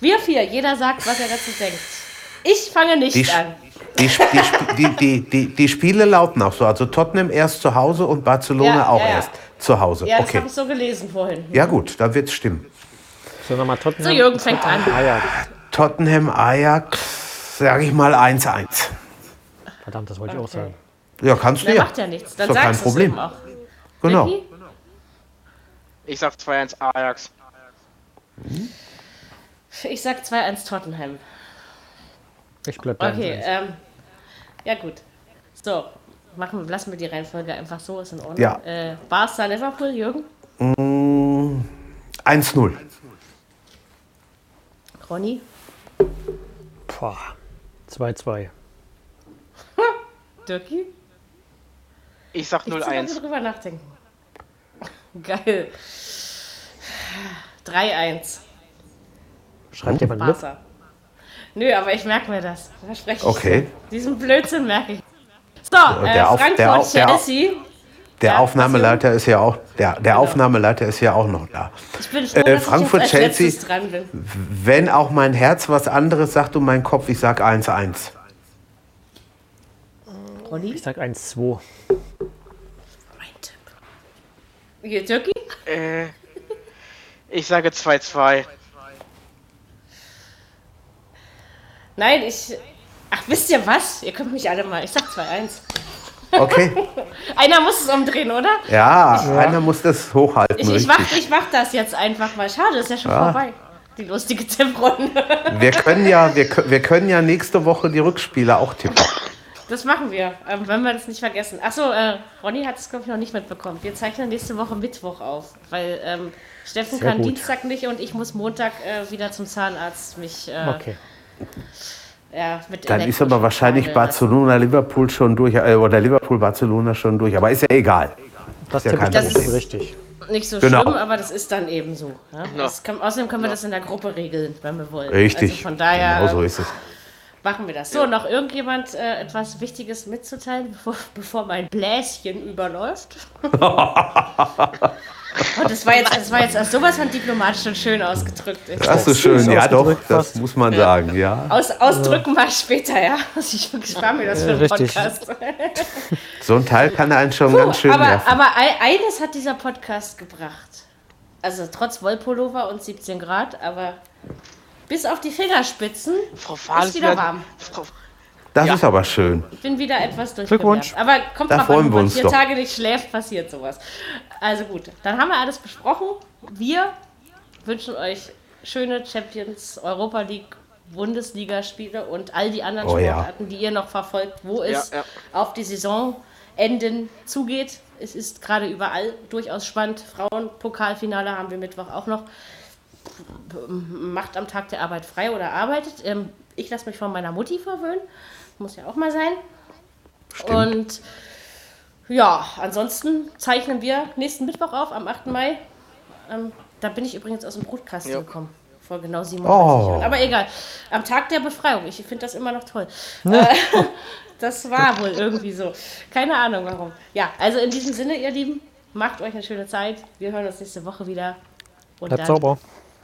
Wir vier, jeder sagt, was er dazu denkt. Ich fange nicht Die, an. die, die, die, die, die, die Spiele lauten auch so. Also Tottenham erst zu Hause und Barcelona Ja, auch ja, ja. erst zu Hause. Ja, das okay. habe ich so gelesen vorhin. Ja gut, dann wird es stimmen. So, nochmal So, Tottenham. Jürgen fängt an. Ajax. Tottenham, Ajax, sage ich mal 1-1. Verdammt, das wollte ich auch Okay. sagen. Ja, kannst du ja. macht ja nichts. Dann Ist doch kein sagst du es Problem. eben auch. Genau. Ich sag 2-1 Ajax. Ich sag 2-1 Tottenham. Ich bleib bei Okay, 1-1. ähm, ja gut. So, machen, lassen wir die Reihenfolge einfach so, ist in Ordnung. Ja. Äh, Barca, Liverpool, Jürgen, Mm, 1-0. Ronny, Boah. 2-2. Dirki. Ich sag Ich muss mal 0-1. drüber nachdenken. [laughs] Geil. 3-1, Schreibt jemand mit? Nö, aber ich merke mir das. Verspreche ich. Okay. dir. Diesen Blödsinn merke ich. So, äh, der Auf- Frankfurt, der Auf- der Chelsea. Der Ja, Aufnahmeleiter ist ja auch, der, der Aufnahmeleiter ist ja auch noch da. Ich bin froh, Äh, Frankfurt, ich jetzt als Chelsea. dran bin. Wenn auch mein Herz was anderes sagt und mein Kopf, ich sag 1-1. Ronny, Ich sag 1-2. mein Tipp. Hier, Dirki? Äh, ich sage 2-2. Nein, ich. Ach, wisst ihr was? Ihr könnt mich alle mal. Ich sag 2-1. Okay. [laughs] Einer muss es umdrehen, oder? Ja, einer muss das hochhalten. Ich, ich, mach, ich mach das jetzt einfach mal. Schade, ist ja schon Ja. vorbei. die lustige Tipprunde. Wir können ja, wir, wir können ja nächste Woche die Rückspiele auch tippen. [laughs] Das machen wir, ähm, wenn wir das nicht vergessen. Achso, äh, Ronny hat es, glaube ich, noch nicht mitbekommen. Wir zeichnen nächste Woche Mittwoch auf, weil ähm, Steffen Sehr kann gut. Dienstag nicht und ich muss Montag äh, wieder zum Zahnarzt mich äh, Okay. ja, mit Dann ist aber wahrscheinlich. Barcelona, Liverpool schon durch, äh, oder Liverpool, Barcelona schon durch. Aber ist ja egal. Das ja tippe ich kein dann Problem. richtig. Nicht so Genau. schlimm, aber das ist dann eben so. Ja. Das kann, außerdem können wir das in der Gruppe regeln, wenn wir wollen. Richtig. Also von daher Genau so ist es. Machen wir das. So, noch irgendjemand äh, etwas Wichtiges mitzuteilen, bevor, [laughs] bevor mein Bläschen überläuft? Und [laughs] das war jetzt, das war jetzt also sowas von diplomatisch und schön ausgedrückt. Ich- Das ist schön, ja doch, das muss man sagen, ja. Aus, ausdrücken mal später, ja. [laughs] Also ich spare mir das für Ja, einen richtig. Podcast. So ein Teil kann einen schon Puh, ganz schön aber, nerven. aber ei- eines hat dieser Podcast gebracht. Also trotz Wollpullover und 17 Grad, aber bis auf die Fingerspitzen Frau Fahl ist wieder warm. Frau, Das Ja. ist aber schön. Ich bin wieder etwas Glückwunsch. durchgewärmt. Aber kommt Da drauf freuen an, wenn man vier doch. Tage nicht schläft, passiert sowas. Also gut, dann haben wir alles besprochen. Wir wünschen euch schöne Champions, Europa League, Bundesligaspiele und all die anderen Oh ja. Sportarten, die ihr noch verfolgt, wo es Ja, ja. auf die Saisonenden zugeht. Es ist gerade überall durchaus spannend. Frauenpokalfinale haben wir Mittwoch auch noch. Macht am Tag der Arbeit frei oder arbeitet. Ähm, ich lasse mich von meiner Mutti verwöhnen. Muss ja auch mal sein. Und ja, ansonsten zeichnen wir nächsten Mittwoch auf, am 8. Mai. Ähm, da bin ich übrigens aus dem Brutkasten Ja. gekommen. Vor genau 37 Oh. Jahren. Aber egal. Am Tag der Befreiung. Ich finde das immer noch toll. Äh, [laughs] das war wohl irgendwie so. Keine Ahnung warum. Ja, also in diesem Sinne, ihr Lieben, macht euch eine schöne Zeit. Wir hören uns nächste Woche wieder. Und Bleibt sauber.